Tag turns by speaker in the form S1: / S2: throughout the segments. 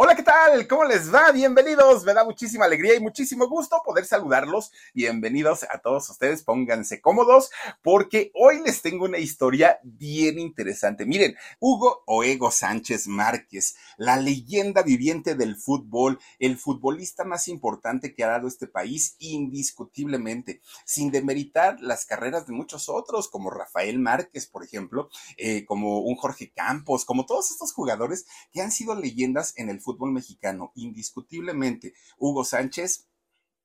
S1: Hola, ¿qué tal? ¿Cómo les va? Bienvenidos. Me da muchísima alegría y muchísimo gusto poder saludarlos. Bienvenidos a todos ustedes. Pónganse cómodos porque hoy les tengo una historia bien interesante. Miren, Hugo Oego Sánchez Márquez, la leyenda viviente del fútbol, el futbolista más importante que ha dado este país, indiscutiblemente, sin demeritar las carreras de muchos otros, como Rafael Márquez, por ejemplo, eh, como un Jorge Campos, como todos estos jugadores que han sido leyendas en el fútbol mexicano, indiscutiblemente, Hugo Sánchez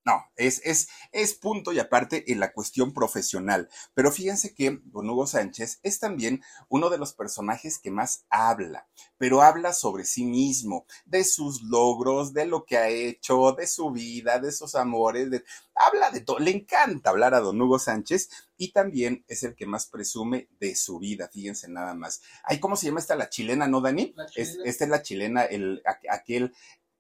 S1: no, es, es, es punto y aparte en la cuestión profesional. Pero fíjense que don Hugo Sánchez es también uno de los personajes que más habla, pero habla sobre sí mismo, de sus logros, de lo que ha hecho, de su vida, de sus amores, de, habla de todo. Le encanta hablar a don Hugo Sánchez y también es el que más presume de su vida. Fíjense nada más. Ay, ¿cómo se llama esta la chilena, no, Dani? Es, esta es la chilena, el, aquel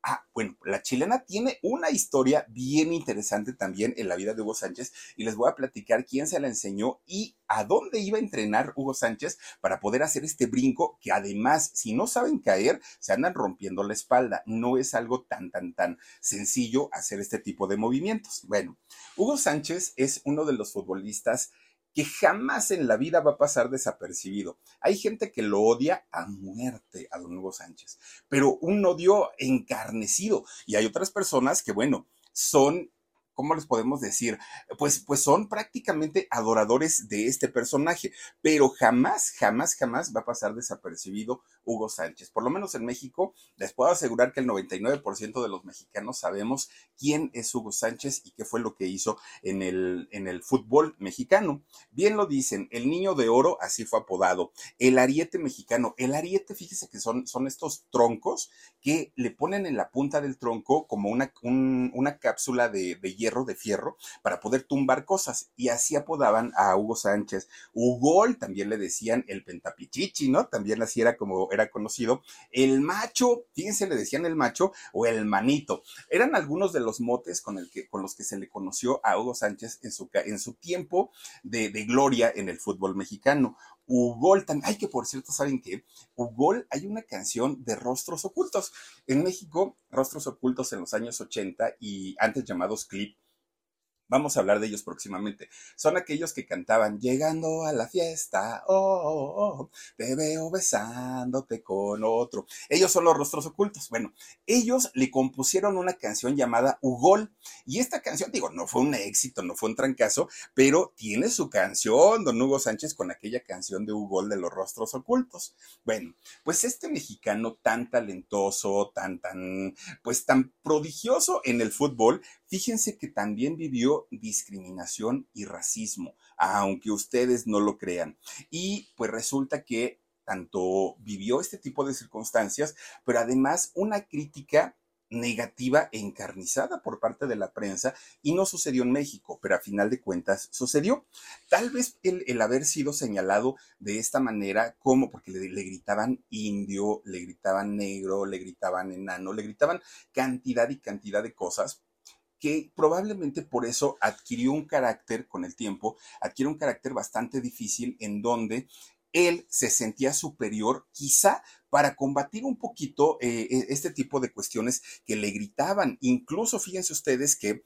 S1: Ah, bueno, la chilena tiene una historia bien interesante también en la vida de Hugo Sánchez y les voy a platicar quién se la enseñó y a dónde iba a entrenar Hugo Sánchez para poder hacer este brinco que además, si no saben caer, se andan rompiendo la espalda. No es algo tan, tan, tan sencillo hacer este tipo de movimientos. Bueno, Hugo Sánchez es uno de los futbolistas que jamás en la vida va a pasar desapercibido. Hay gente que lo odia a muerte a don Hugo Sánchez, pero un odio encarnecido. Y hay otras personas que, bueno, son ¿cómo les podemos decir? Pues, pues son prácticamente adoradores de este personaje, pero jamás, jamás, jamás va a pasar desapercibido Hugo Sánchez. Por lo menos en México, les puedo asegurar que el 99% de los mexicanos sabemos quién es Hugo Sánchez y qué fue lo que hizo en el, en el fútbol mexicano. Bien lo dicen, el niño de oro, así fue apodado, el ariete mexicano. El ariete, fíjese que son, son estos troncos que le ponen en la punta del tronco como una, una cápsula de, de de fierro, para poder tumbar cosas. Y así apodaban a Hugo Sánchez. Hugol también le decían el pentapichichi, ¿no? También así era como era conocido. El macho, fíjense, le decían el macho o el manito. Eran algunos de los motes con, el que, con los que se le conoció a Hugo Sánchez en su, en su tiempo de, de gloria en el fútbol mexicano. Ugol también, ay que por cierto, ¿saben qué? Ugol hay una canción de Rostros Ocultos. En México, Rostros Ocultos en los años 80 y antes llamados clip, Vamos a hablar de ellos próximamente. Son aquellos que cantaban llegando a la fiesta, oh, oh, oh, te veo besándote con otro. Ellos son los rostros ocultos. Bueno, ellos le compusieron una canción llamada Ugol. Y esta canción, digo, no fue un éxito, no fue un trancazo, pero tiene su canción, don Hugo Sánchez, con aquella canción de Ugol de los rostros ocultos. Bueno, pues este mexicano tan talentoso, tan, tan, pues tan prodigioso en el fútbol, Fíjense que también vivió discriminación y racismo, aunque ustedes no lo crean. Y pues resulta que tanto vivió este tipo de circunstancias, pero además una crítica negativa e encarnizada por parte de la prensa y no sucedió en México, pero a final de cuentas sucedió. Tal vez el, haber sido señalado de esta manera, como porque le, gritaban indio, le gritaban negro, le gritaban enano, le gritaban cantidad y cantidad de cosas, que probablemente por eso adquirió un carácter con el tiempo, adquirió un carácter bastante difícil en donde él se sentía superior, quizá para combatir un poquito eh, e, este tipo de cuestiones que le gritaban. Incluso fíjense ustedes que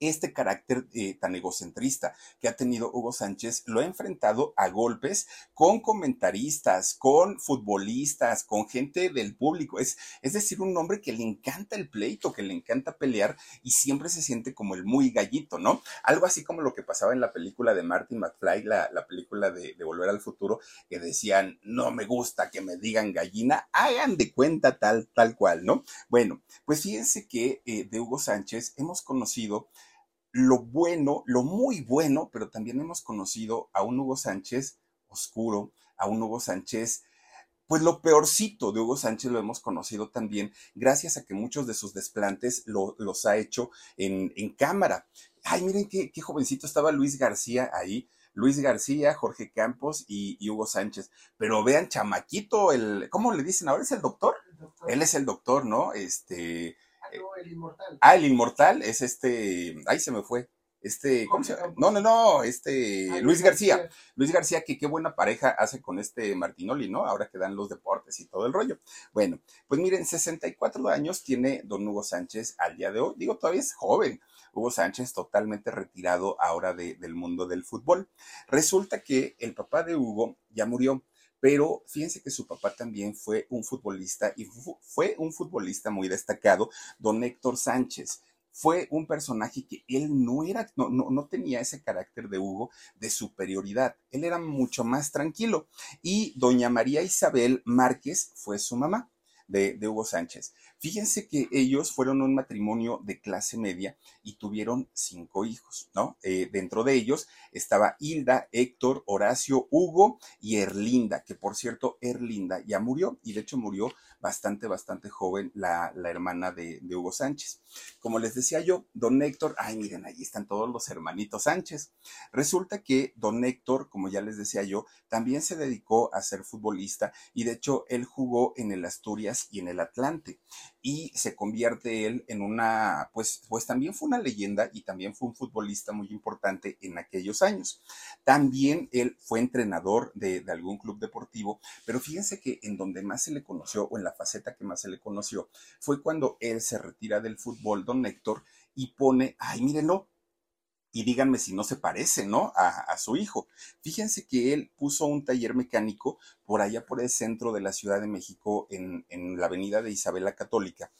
S1: este carácter eh, tan egocentrista que ha tenido Hugo Sánchez lo ha enfrentado a golpes con comentaristas, con futbolistas, con gente del público. Es, es decir, un hombre que le encanta el pleito, que le encanta pelear y siempre se siente como el muy gallito, ¿no? Algo así como lo que pasaba en la película de Martin McFly, la, la película de, de Volver al Futuro, que decían, no me gusta que me digan gallina, hagan de cuenta tal, tal cual, ¿no? Bueno, pues fíjense que eh, de Hugo Sánchez hemos conocido lo bueno, lo muy bueno, pero también hemos conocido a un Hugo Sánchez oscuro, a un Hugo Sánchez, pues lo peorcito de Hugo Sánchez lo hemos conocido también gracias a que muchos de sus desplantes los ha hecho en, cámara. Ay, miren qué, qué, jovencito estaba Luis García ahí. Luis García, Jorge Campos y, Hugo Sánchez. Pero vean, chamaquito, el, ¿cómo le dicen ahora? ¿Es el doctor? Él es el doctor, ¿no? Este,
S2: el inmortal.
S1: Ah, el inmortal es este. Ahí se me fue. Este, ¿cómo se llama? No, no, no, este, Luis García. Luis García, que qué buena pareja hace con este Martinoli, ¿no? Ahora que dan los deportes y todo el rollo. Bueno, pues miren, 64 años tiene don Hugo Sánchez al día de hoy. Digo, todavía es joven. Hugo Sánchez totalmente retirado ahora del mundo del fútbol. Resulta que el papá de Hugo ya murió. Pero fíjense que su papá también fue un futbolista y fue un futbolista muy destacado, don Héctor Sánchez fue un personaje que él no era, no, no, tenía ese carácter de Hugo de superioridad. Él era mucho más tranquilo. Y doña María Isabel Márquez fue su mamá de, Hugo Sánchez. Fíjense que ellos fueron un matrimonio de clase media y tuvieron cinco hijos, ¿no? Eh, dentro de ellos estaba Hilda, Héctor, Horacio, Hugo y Erlinda, que por cierto, Erlinda ya murió y de hecho murió bastante, bastante joven la, hermana de, de, Hugo Sánchez. Como les decía yo, don Héctor, ay, miren, ahí están todos los hermanitos Sánchez. Resulta que don Héctor, como ya les decía yo, también se dedicó a ser futbolista y de hecho él jugó en el Asturias y en el Atlante y se convierte él en una, pues, pues también fue una leyenda y también fue un futbolista muy importante en aquellos años. También él fue entrenador de, de algún club deportivo, pero fíjense que en donde más se le conoció o en la faceta que más se le conoció fue cuando él se retira del fútbol, don Héctor, y pone, ay, mírenlo, y díganme si no se parece, ¿no? A, su hijo. Fíjense que él puso un taller mecánico por allá por el centro de la Ciudad de México, en, en la avenida de Isabela Católica.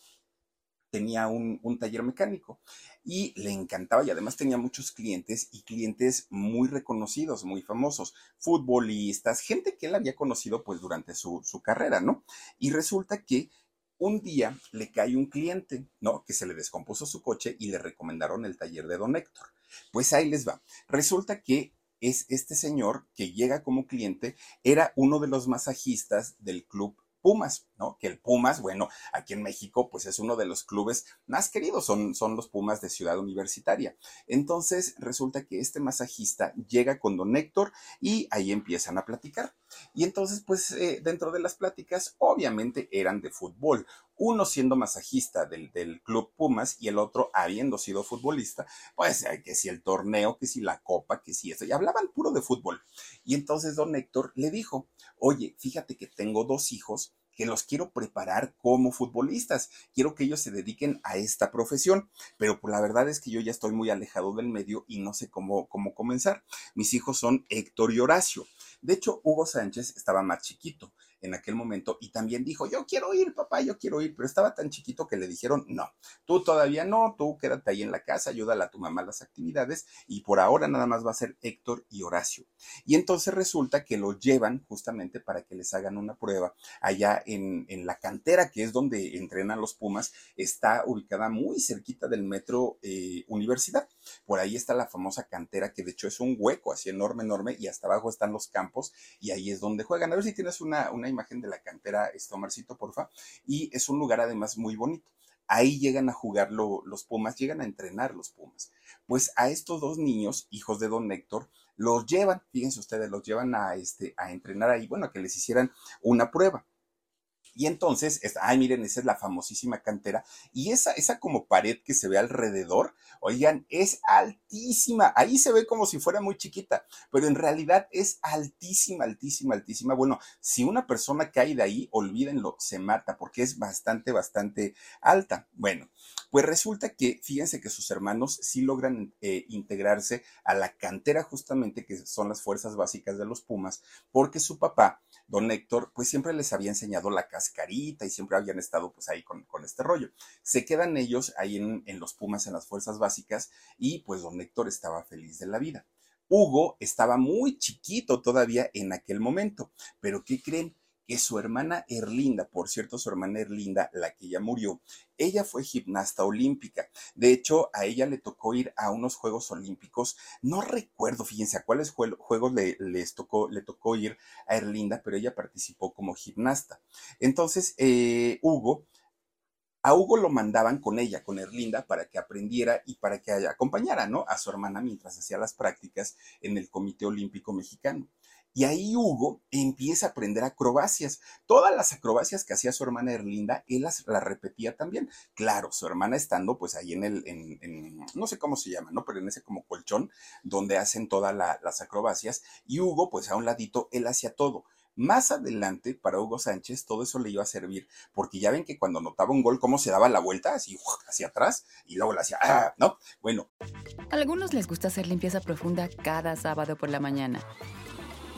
S1: Tenía un, un, taller mecánico y le encantaba y además tenía muchos clientes y clientes muy reconocidos, muy famosos, futbolistas, gente que él había conocido pues durante su, su carrera, ¿no? Y resulta que un día le cae un cliente, ¿no? Que se le descompuso su coche y le recomendaron el taller de don Héctor. Pues ahí les va. Resulta que es este señor que llega como cliente, era uno de los masajistas del club Pumas, ¿no? Que el Pumas, bueno, aquí en México, pues es uno de los clubes más queridos, son, son los Pumas de Ciudad Universitaria. Entonces, resulta que este masajista llega con don Héctor y ahí empiezan a platicar. Y entonces, pues, eh, dentro de las pláticas, obviamente eran de fútbol. Uno siendo masajista del, del club Pumas y el otro habiendo sido futbolista, pues que si el torneo, que si la copa, que si eso, y hablaban puro de fútbol. Y entonces don Héctor le dijo, oye, fíjate que tengo dos hijos que los quiero preparar como futbolistas. Quiero que ellos se dediquen a esta profesión, pero pues, la verdad es que yo ya estoy muy alejado del medio y no sé cómo, cómo comenzar. Mis hijos son Héctor y Horacio. De hecho, Hugo Sánchez estaba más chiquito en aquel momento y también dijo, yo quiero ir, papá, yo quiero ir, pero estaba tan chiquito que le dijeron, no, tú todavía no, tú quédate ahí en la casa, ayúdale a tu mamá las actividades y por ahora nada más va a ser Héctor y Horacio. Y entonces resulta que lo llevan justamente para que les hagan una prueba allá en, en la cantera, que es donde entrenan los Pumas, está ubicada muy cerquita del metro eh, Universidad. Por ahí está la famosa cantera, que de hecho es un hueco así enorme, enorme, y hasta abajo están los campos, y ahí es donde juegan. A ver si tienes una imagen de la cantera, este Omarcito, porfa. Y es un lugar además muy bonito. Ahí llegan a jugar los Pumas, llegan a entrenar los Pumas. Pues a estos dos niños, hijos de don Héctor, los llevan, fíjense ustedes, los llevan a, este, a entrenar ahí, bueno, a que les hicieran una prueba. Y entonces, ay, miren, esa es la famosísima cantera. Y esa, esa como pared que se ve alrededor, oigan, es altísima. Ahí se ve como si fuera muy chiquita, pero en realidad es altísima, altísima, altísima. Bueno, si una persona cae de ahí, olvídenlo, se mata porque es bastante, bastante alta. Bueno, pues resulta que, fíjense que sus hermanos sí logran eh, integrarse a la cantera justamente que son las fuerzas básicas de los Pumas, porque su papá, don Héctor, pues siempre les había enseñado la cascarita y siempre habían estado pues ahí con, este rollo. Se quedan ellos ahí en, en los Pumas, en las fuerzas básicas, y pues don Héctor estaba feliz de la vida. Hugo estaba muy chiquito todavía en aquel momento, pero ¿qué creen? Que su hermana Erlinda, por cierto, su hermana Erlinda, la que ya murió, ella fue gimnasta olímpica. De hecho, a ella le tocó ir a unos Juegos Olímpicos. No recuerdo, fíjense, a cuáles juegos le, les tocó, le tocó ir a Erlinda, pero ella participó como gimnasta. Entonces, eh, Hugo a Hugo lo mandaban con ella, con Erlinda, para que aprendiera y para que acompañara, ¿no? A su hermana mientras hacía las prácticas en el Comité Olímpico Mexicano. Y ahí Hugo empieza a aprender acrobacias. Todas las acrobacias que hacía su hermana Erlinda, él las, repetía también. Claro, su hermana estando pues ahí en el, en, no sé cómo se llama, ¿no? Pero en ese como colchón donde hacen todas las acrobacias. Y Hugo pues a un ladito, él hacía todo. Más adelante, para Hugo Sánchez, todo eso le iba a servir, porque ya ven que cuando notaba un gol, cómo se daba la vuelta, así hacia atrás, y luego le hacía, ¡ah! ¿no? Bueno.
S3: A algunos les gusta hacer limpieza profunda cada sábado por la mañana.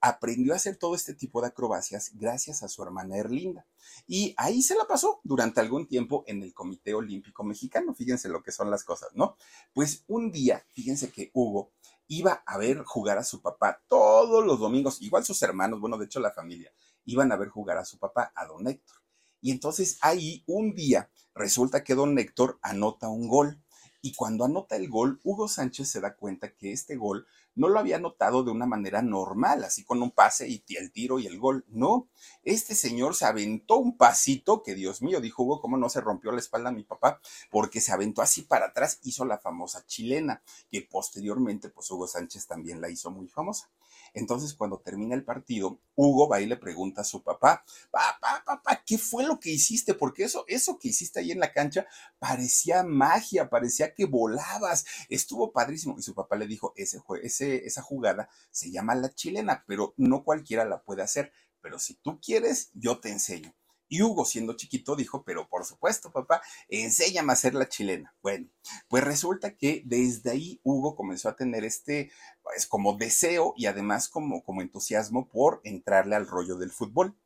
S1: aprendió a hacer todo este tipo de acrobacias gracias a su hermana Erlinda. Y ahí se la pasó durante algún tiempo en el Comité Olímpico Mexicano. Fíjense lo que son las cosas, ¿no? Pues un día, fíjense que Hugo iba a ver jugar a su papá todos los domingos, igual sus hermanos, bueno, de hecho la familia, iban a ver jugar a su papá, a don Héctor. Y entonces ahí un día resulta que don Héctor anota un gol. Y cuando anota el gol, Hugo Sánchez se da cuenta que este gol no lo había notado de una manera normal, así con un pase y el tiro y el gol. No, este señor se aventó un pasito que, Dios mío, dijo Hugo, ¿cómo no se rompió la espalda a mi papá? Porque se aventó así para atrás, hizo la famosa chilena, que posteriormente, pues Hugo Sánchez también la hizo muy famosa. Entonces, cuando termina el partido, Hugo va y le pregunta a su papá, papá, papá, ¿qué fue lo que hiciste? Porque eso, eso que hiciste ahí en la cancha parecía magia, parecía que volabas, estuvo padrísimo. Y su papá le dijo, ese, ese, esa jugada se llama la chilena, pero no cualquiera la puede hacer. Pero si tú quieres, yo te enseño. Y Hugo, siendo chiquito, dijo, pero por supuesto, papá, enséñame a hacer la chilena. Bueno, pues resulta que desde ahí Hugo comenzó a tener este, pues como deseo y además como, como entusiasmo por entrarle al rollo del fútbol.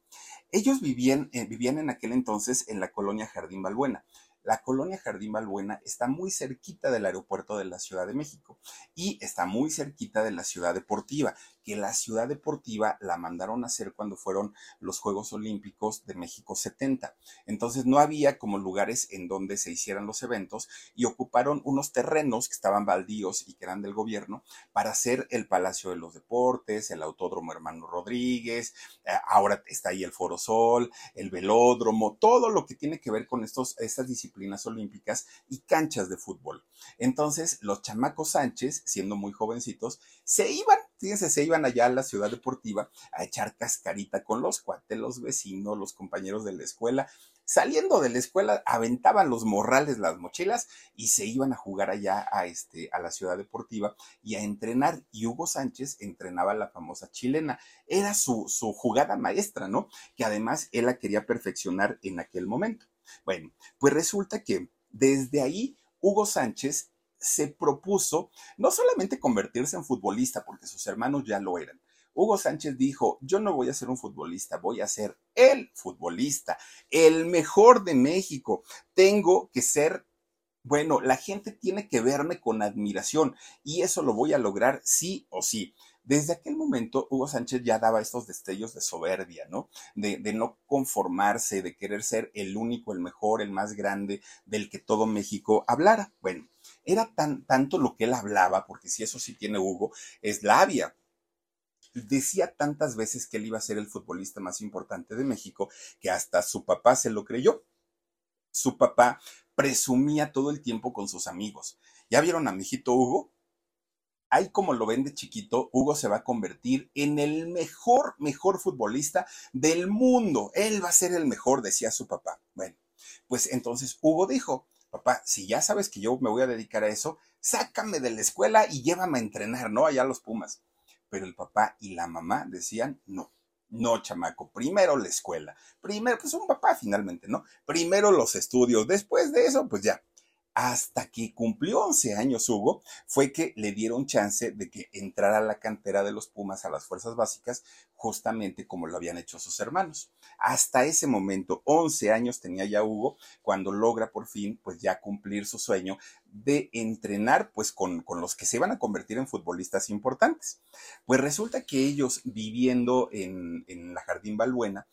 S1: Ellos vivían, eh, vivían en aquel entonces en la colonia Jardín Balbuena. La colonia Jardín Balbuena está muy cerquita del aeropuerto de la Ciudad de México y está muy cerquita de la ciudad deportiva que la ciudad deportiva la mandaron a hacer cuando fueron los Juegos Olímpicos de México 70. Entonces no había como lugares en donde se hicieran los eventos y ocuparon unos terrenos que estaban baldíos y que eran del gobierno para hacer el Palacio de los Deportes, el Autódromo Hermano Rodríguez, eh, ahora está ahí el Foro Sol, el velódromo, todo lo que tiene que ver con estos, estas disciplinas olímpicas y canchas de fútbol. Entonces los chamacos Sánchez, siendo muy jovencitos, se iban fíjense, se iban allá a la ciudad deportiva a echar cascarita con los cuates, los vecinos, los compañeros de la escuela. Saliendo de la escuela, aventaban los morrales, las mochilas y se iban a jugar allá a, este, a la ciudad deportiva y a entrenar. Y Hugo Sánchez entrenaba la famosa chilena. Era su, su jugada maestra, ¿no? Que además él la quería perfeccionar en aquel momento. Bueno, pues resulta que desde ahí Hugo Sánchez se propuso no solamente convertirse en futbolista, porque sus hermanos ya lo eran. Hugo Sánchez dijo, yo no voy a ser un futbolista, voy a ser el futbolista, el mejor de México. Tengo que ser, bueno, la gente tiene que verme con admiración y eso lo voy a lograr sí o sí. Desde aquel momento, Hugo Sánchez ya daba estos destellos de soberbia, ¿no? De, no conformarse, de querer ser el único, el mejor, el más grande, del que todo México hablara. Bueno, era tan, tanto lo que él hablaba, porque si eso sí tiene Hugo, es labia. Decía tantas veces que él iba a ser el futbolista más importante de México, que hasta su papá se lo creyó. Su papá presumía todo el tiempo con sus amigos. ¿Ya vieron a mi hijito Hugo? ahí como lo ven de chiquito, Hugo se va a convertir en el mejor, mejor futbolista del mundo. Él va a ser el mejor, decía su papá. Bueno, pues entonces Hugo dijo, papá, si ya sabes que yo me voy a dedicar a eso, sácame de la escuela y llévame a entrenar, ¿no? Allá a los Pumas. Pero el papá y la mamá decían, no. No, chamaco, primero la escuela. Primero, pues un papá finalmente, ¿no? Primero los estudios. Después de eso, pues ya, hasta que cumplió 11 años Hugo, fue que le dieron chance de que entrara a la cantera de los Pumas a las fuerzas básicas, justamente como lo habían hecho sus hermanos. Hasta ese momento, 11 años tenía ya Hugo, cuando logra por fin, pues ya cumplir su sueño de entrenar, pues con, con los que se iban a convertir en futbolistas importantes. Pues resulta que ellos viviendo en, en la Jardín Balbuena,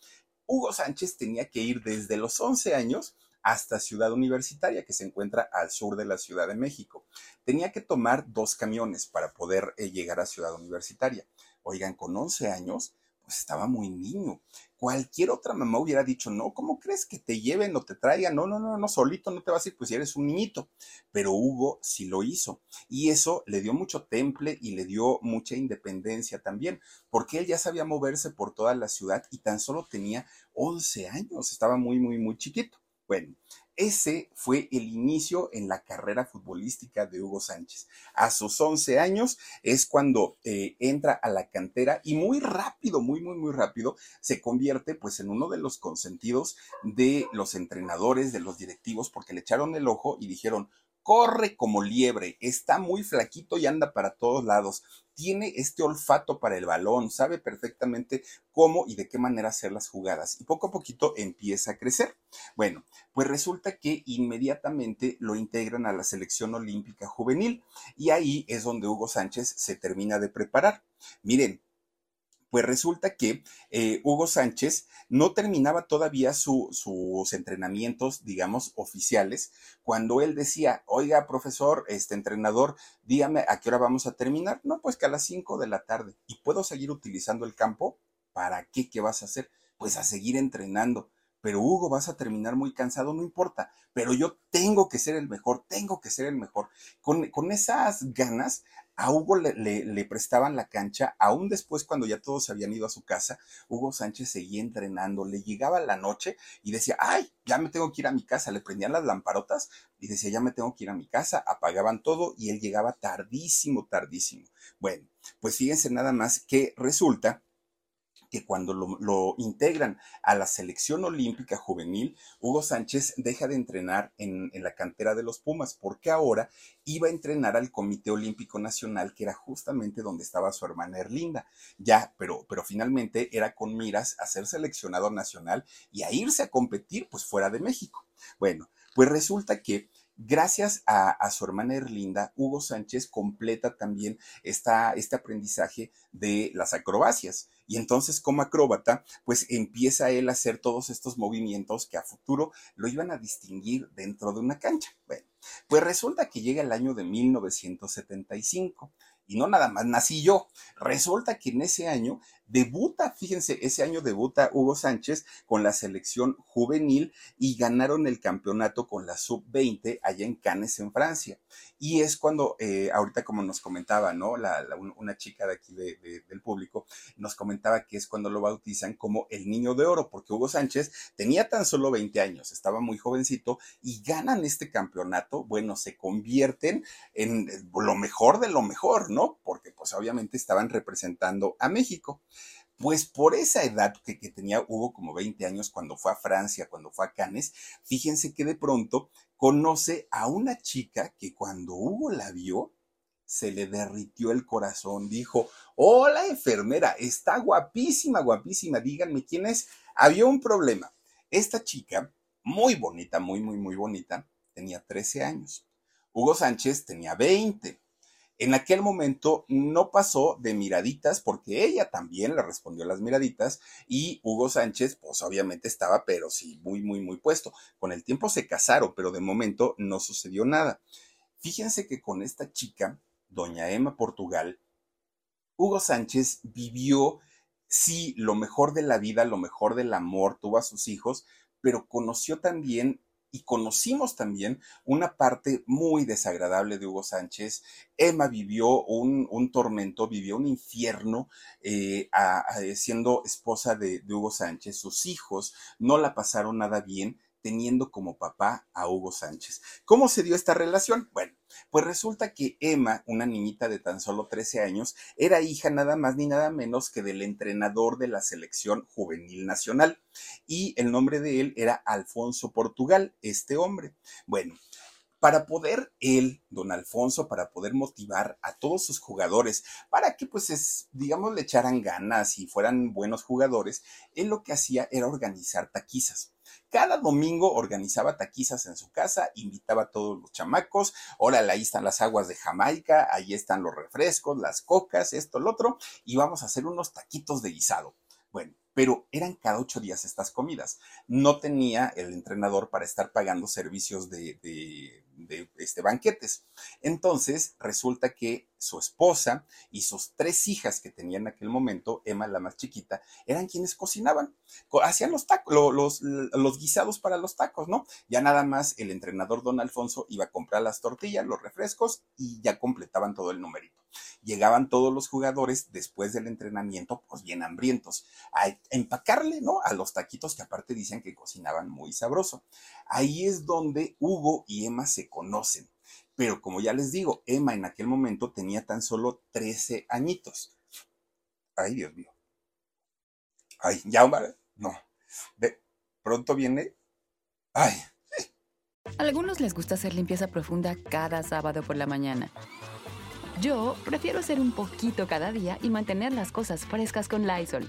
S1: Hugo Sánchez tenía que ir desde los 11 años hasta Ciudad Universitaria, que se encuentra al sur de la Ciudad de México. Tenía que tomar dos camiones para poder eh, llegar a Ciudad Universitaria. Oigan, con 11 años, pues estaba muy niño. Cualquier otra mamá hubiera dicho, no, ¿cómo crees que te lleven o te traigan? No, no, no, no, solito no te vas a ir, pues eres un niñito. Pero Hugo sí lo hizo. Y eso le dio mucho temple y le dio mucha independencia también, porque él ya sabía moverse por toda la ciudad y tan solo tenía 11 años, estaba muy, muy, muy chiquito. Bueno, ese fue el inicio en la carrera futbolística de Hugo Sánchez. A sus 11 años es cuando eh, entra a la cantera y muy rápido, muy, muy, muy rápido, se convierte pues en uno de los consentidos de los entrenadores, de los directivos, porque le echaron el ojo y dijeron, corre como liebre, está muy flaquito y anda para todos lados. Tiene este olfato para el balón, sabe perfectamente cómo y de qué manera hacer las jugadas y poco a poquito empieza a crecer. Bueno, pues resulta que inmediatamente lo integran a la selección olímpica juvenil y ahí es donde Hugo Sánchez se termina de preparar. Miren, pues resulta que eh, Hugo Sánchez no terminaba todavía sus entrenamientos, digamos, oficiales, cuando él decía, oiga, profesor, este entrenador, dígame a qué hora vamos a terminar. No, pues que a las 5 de la tarde. ¿Y puedo seguir utilizando el campo? ¿Para qué? ¿Qué vas a hacer? Pues a seguir entrenando pero Hugo, vas a terminar muy cansado, no importa, pero yo tengo que ser el mejor, tengo que ser el mejor. Con, con esas ganas, a Hugo le, le, prestaban la cancha, aún después cuando ya todos habían ido a su casa, Hugo Sánchez seguía entrenando, le llegaba la noche y decía, ay, ya me tengo que ir a mi casa, le prendían las lamparotas y decía, ya me tengo que ir a mi casa, apagaban todo y él llegaba tardísimo, tardísimo. Bueno, pues fíjense nada más que resulta que cuando lo, integran a la selección olímpica juvenil, Hugo Sánchez deja de entrenar en, en, la cantera de los Pumas, porque ahora iba a entrenar al Comité Olímpico Nacional, que era justamente donde estaba su hermana Erlinda. Ya, pero, pero finalmente era con miras a ser seleccionado nacional y a irse a competir, pues fuera de México. Bueno, pues resulta que Gracias a, su hermana Erlinda, Hugo Sánchez completa también esta, este aprendizaje de las acrobacias. Y entonces como acróbata, pues empieza él a hacer todos estos movimientos que a futuro lo iban a distinguir dentro de una cancha. Bueno, pues resulta que llega el año de 1975 y no nada más nací yo. Resulta que en ese año debuta, fíjense, ese año debuta Hugo Sánchez con la selección juvenil y ganaron el campeonato con la sub-20 allá en Cannes, en Francia. Y es cuando, eh, ahorita como nos comentaba, ¿no? La, una chica de aquí del público nos comentaba que es cuando lo bautizan como el niño de oro, porque Hugo Sánchez tenía tan solo 20 años, estaba muy jovencito y ganan este campeonato, bueno, se convierten en lo mejor de lo mejor, ¿no? Porque pues obviamente estaban representando a México. Pues por esa edad que, tenía Hugo, como 20 años, cuando fue a Francia, cuando fue a Cannes, fíjense que de pronto conoce a una chica que cuando Hugo la vio, se le derritió el corazón. Dijo, hola enfermera, está guapísima, guapísima, díganme quién es. Había un problema. Esta chica, muy bonita, muy, muy, muy bonita, tenía 13 años. Hugo Sánchez tenía 20. En aquel momento no pasó de miraditas porque ella también le respondió las miraditas y Hugo Sánchez pues obviamente estaba pero sí muy muy muy puesto. Con el tiempo se casaron, pero de momento no sucedió nada. Fíjense que con esta chica, doña Emma Portugal, Hugo Sánchez vivió sí lo mejor de la vida, lo mejor del amor, tuvo a sus hijos, pero conoció también y conocimos también una parte muy desagradable de Hugo Sánchez. Emma vivió un, tormento, vivió un infierno eh, siendo esposa de Hugo Sánchez. Sus hijos no la pasaron nada bien teniendo como papá a Hugo Sánchez. ¿Cómo se dio esta relación? Bueno, pues resulta que Emma, una niñita de tan solo 13 años, era hija nada más ni nada menos que del entrenador de la selección juvenil nacional. Y el nombre de él era Alfonso Portugal, este hombre. Bueno, para poder él, don Alfonso, para poder motivar a todos sus jugadores, para que pues es, digamos le echaran ganas y fueran buenos jugadores, él lo que hacía era organizar taquizas. Cada domingo organizaba taquizas en su casa, invitaba a todos los chamacos, órale, ahí están las aguas de Jamaica, ahí están los refrescos, las cocas, esto, lo otro, y vamos a hacer unos taquitos de guisado. Bueno, pero eran cada ocho días estas comidas. No tenía el entrenador para estar pagando servicios de, de, este, banquetes. Entonces, resulta que su esposa y sus tres hijas que tenía en aquel momento, Emma la más chiquita, eran quienes cocinaban. Hacían los tacos, los, los guisados para los tacos, ¿no? Ya nada más el entrenador don Alfonso iba a comprar las tortillas, los refrescos y ya completaban todo el numerito. Llegaban todos los jugadores después del entrenamiento, pues bien hambrientos, a empacarle, ¿no? A los taquitos que aparte dicen que cocinaban muy sabroso. Ahí es donde Hugo y Emma se conocen. Pero como ya les digo, Emma en aquel momento tenía tan solo 13 añitos. Ay, Dios mío. Ay, ya, no. De pronto viene. Ay.
S3: A algunos les gusta hacer limpieza profunda cada sábado por la mañana. Yo prefiero hacer un poquito cada día y mantener las cosas frescas con Lysol.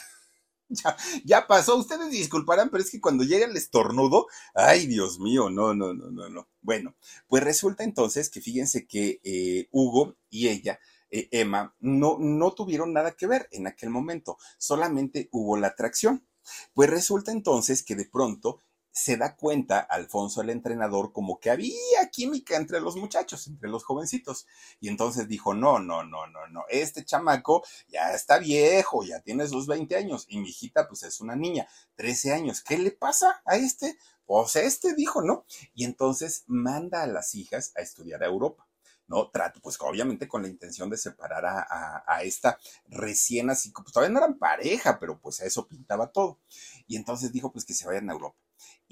S1: ya, pasó. Ustedes disculparán, pero es que cuando llega el estornudo, ay, Dios mío, no, no, no, no, no. Bueno, pues resulta entonces que fíjense que eh, Hugo y ella eh, Emma no, no tuvieron nada que ver en aquel momento, solamente hubo la atracción. Pues resulta entonces que de pronto se da cuenta Alfonso el entrenador como que había química entre los muchachos, entre los jovencitos. Y entonces dijo, no, no, no, no, no, este chamaco ya está viejo, ya tiene sus 20 años y mi hijita pues es una niña, 13 años. ¿Qué le pasa a este? Pues este dijo, ¿no? Y entonces manda a las hijas a estudiar a Europa. ¿no? Trato, pues obviamente con la intención de separar a, a, esta recién así, pues todavía no eran pareja, pero pues a eso pintaba todo. Y entonces dijo, pues que se vayan a Europa.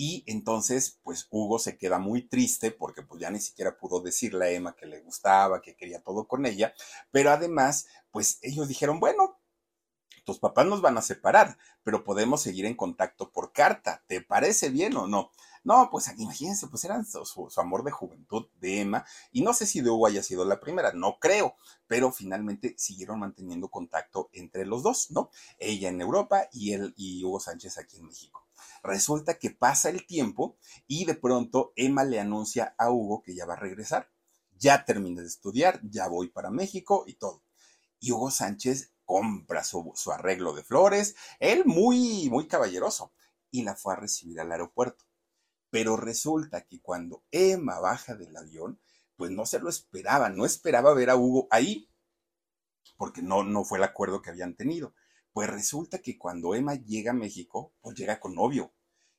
S1: Y entonces, pues Hugo se queda muy triste porque pues ya ni siquiera pudo decirle a Emma que le gustaba, que quería todo con ella, pero además, pues ellos dijeron, bueno, tus papás nos van a separar, pero podemos seguir en contacto por carta, ¿te parece bien o no? No, pues imagínense, pues eran su, amor de juventud de Emma, y no sé si de Hugo haya sido la primera, no creo, pero finalmente siguieron manteniendo contacto entre los dos, ¿no? Ella en Europa y él y Hugo Sánchez aquí en México. Resulta que pasa el tiempo y de pronto Emma le anuncia a Hugo que ya va a regresar. Ya terminé de estudiar, ya voy para México y todo. Y Hugo Sánchez compra su, arreglo de flores, él muy, muy caballeroso, y la fue a recibir al aeropuerto. Pero resulta que cuando Emma baja del avión, pues no se lo esperaba, no esperaba ver a Hugo ahí, porque no, no fue el acuerdo que habían tenido. Pues resulta que cuando Emma llega a México, pues llega con novio.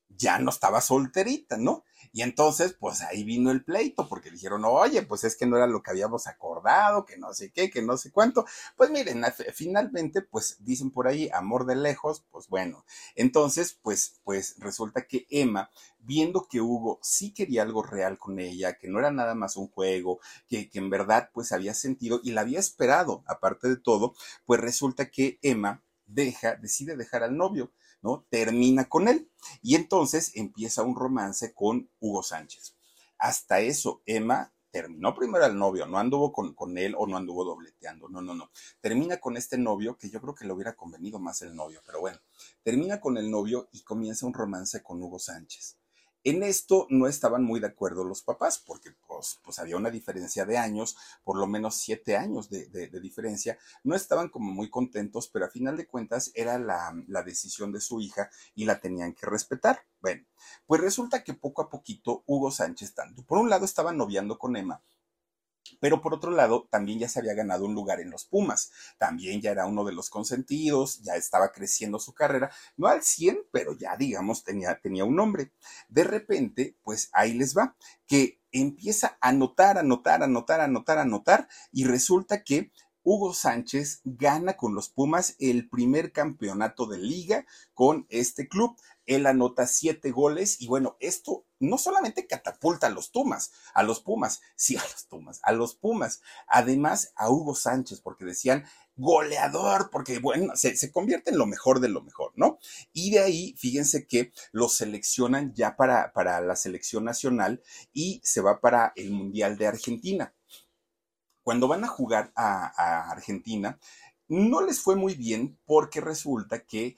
S1: Ya no estaba solterita, ¿no? Y entonces, pues ahí vino el pleito, porque dijeron, oye, pues es que no era lo que habíamos acordado, que no sé qué, que no sé cuánto. Pues miren, finalmente, pues dicen por ahí, amor de lejos, pues bueno. Entonces, pues, pues resulta que Emma, viendo que Hugo sí quería algo real con ella, que no era nada más un juego, que, que en verdad, pues había sentido y la había esperado, aparte de todo, pues resulta que Emma deja, decide dejar al novio, ¿no? Termina con él y entonces empieza un romance con Hugo Sánchez. Hasta eso, Emma terminó primero al novio, no anduvo con, con, él o no anduvo dobleteando, no, no, no. Termina con este novio, que yo creo que le hubiera convenido más el novio, pero bueno, termina con el novio y comienza un romance con Hugo Sánchez. En esto no estaban muy de acuerdo los papás, porque pues, pues había una diferencia de años, por lo menos siete años de, diferencia. No estaban como muy contentos, pero a final de cuentas era la, la decisión de su hija y la tenían que respetar. Bueno, pues resulta que poco a poquito Hugo Sánchez, tanto por un lado estaba noviando con Emma, pero por otro lado, también ya se había ganado un lugar en los Pumas, también ya era uno de los consentidos, ya estaba creciendo su carrera, no al 100, pero ya digamos tenía, tenía un nombre. De repente, pues ahí les va, que empieza a anotar, anotar, anotar, anotar, anotar, y resulta que Hugo Sánchez gana con los Pumas el primer campeonato de liga con este club. Él anota siete goles y bueno, esto no solamente catapulta a los Pumas, a los Pumas, sí, a los Pumas, a los Pumas, además a Hugo Sánchez, porque decían goleador, porque bueno, se, se, convierte en lo mejor de lo mejor, ¿no? Y de ahí, fíjense que lo seleccionan ya para, para la selección nacional y se va para el Mundial de Argentina cuando van a jugar a, Argentina, no les fue muy bien porque resulta que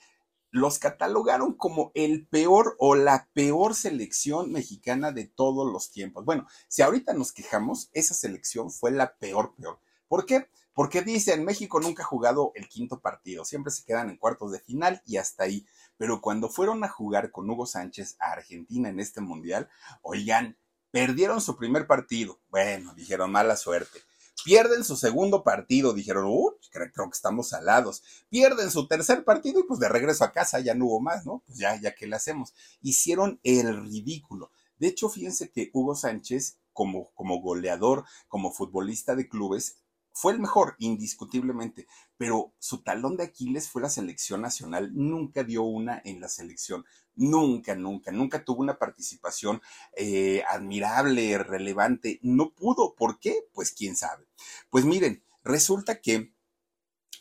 S1: los catalogaron como el peor o la peor selección mexicana de todos los tiempos. Bueno, si ahorita nos quejamos, esa selección fue la peor, peor. ¿Por qué? Porque dicen, México nunca ha jugado el quinto partido, siempre se quedan en cuartos de final y hasta ahí. Pero cuando fueron a jugar con Hugo Sánchez a Argentina en este mundial, oigan, perdieron su primer partido. Bueno, dijeron mala suerte. Pierden su segundo partido, dijeron, uh, creo, que estamos salados. Pierden su tercer partido y pues de regreso a casa ya no hubo más, ¿no? Pues ya, ya que le hacemos. Hicieron el ridículo. De hecho, fíjense que Hugo Sánchez, como, como goleador, como futbolista de clubes, fue el mejor, indiscutiblemente, pero su talón de Aquiles fue la selección nacional. Nunca dio una en la selección. Nunca, nunca, nunca tuvo una participación eh, admirable, relevante. No pudo. ¿Por qué? Pues quién sabe. Pues miren, resulta que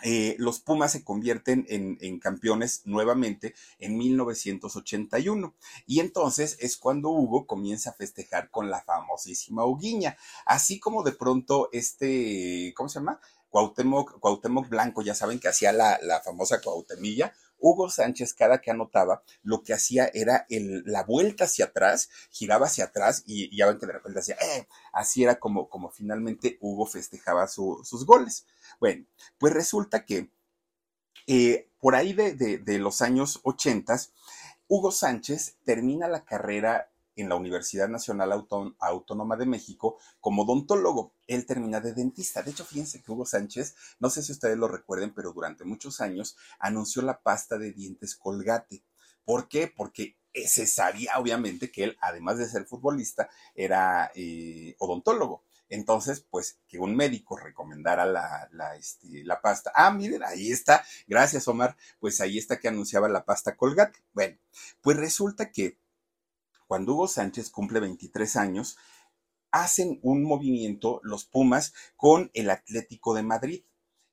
S1: eh, los Pumas se convierten en, campeones nuevamente en 1981. Y entonces es cuando Hugo comienza a festejar con la famosísima Huguiña. Así como de pronto este, ¿cómo se llama? Cuauhtémoc, Cuauhtémoc Blanco, ya saben que hacía la, la famosa Cuauhtemilla, Hugo Sánchez, cada que anotaba, lo que hacía era la vuelta hacia atrás, giraba hacia atrás y, ya ven que de repente hacía, eh, así era como, como finalmente Hugo festejaba sus goles. Bueno, pues resulta que eh, por ahí de, de, los años 80, Hugo Sánchez termina la carrera en la Universidad Nacional Autónoma de México como odontólogo. Él termina de dentista. De hecho, fíjense que Hugo Sánchez, no sé si ustedes lo recuerden, pero durante muchos años anunció la pasta de dientes Colgate. ¿Por qué? Porque se sabía obviamente que él, además de ser futbolista, era eh, odontólogo. Entonces, pues que un médico recomendara la, la, este, la pasta. Ah, miren, ahí está. Gracias, Omar. Pues ahí está que anunciaba la pasta Colgate. Bueno, pues resulta que cuando Hugo Sánchez cumple 23 años, hacen un movimiento los Pumas con el Atlético de Madrid.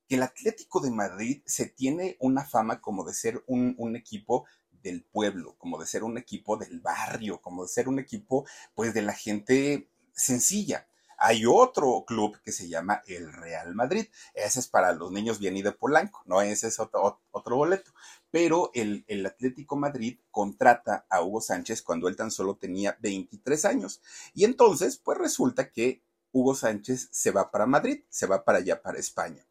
S1: Que el Atlético de Madrid se tiene una fama como de ser un, equipo del pueblo, como de ser un equipo del barrio, como de ser un equipo pues de la gente sencilla. Hay otro club que se llama el Real Madrid. Ese es para los niños bien y de Polanco, no ese es otro boleto. Pero el, Atlético Madrid contrata a Hugo Sánchez cuando él tan solo tenía 23 años. Y entonces, pues resulta que Hugo Sánchez se va para Madrid, se va para allá, para España.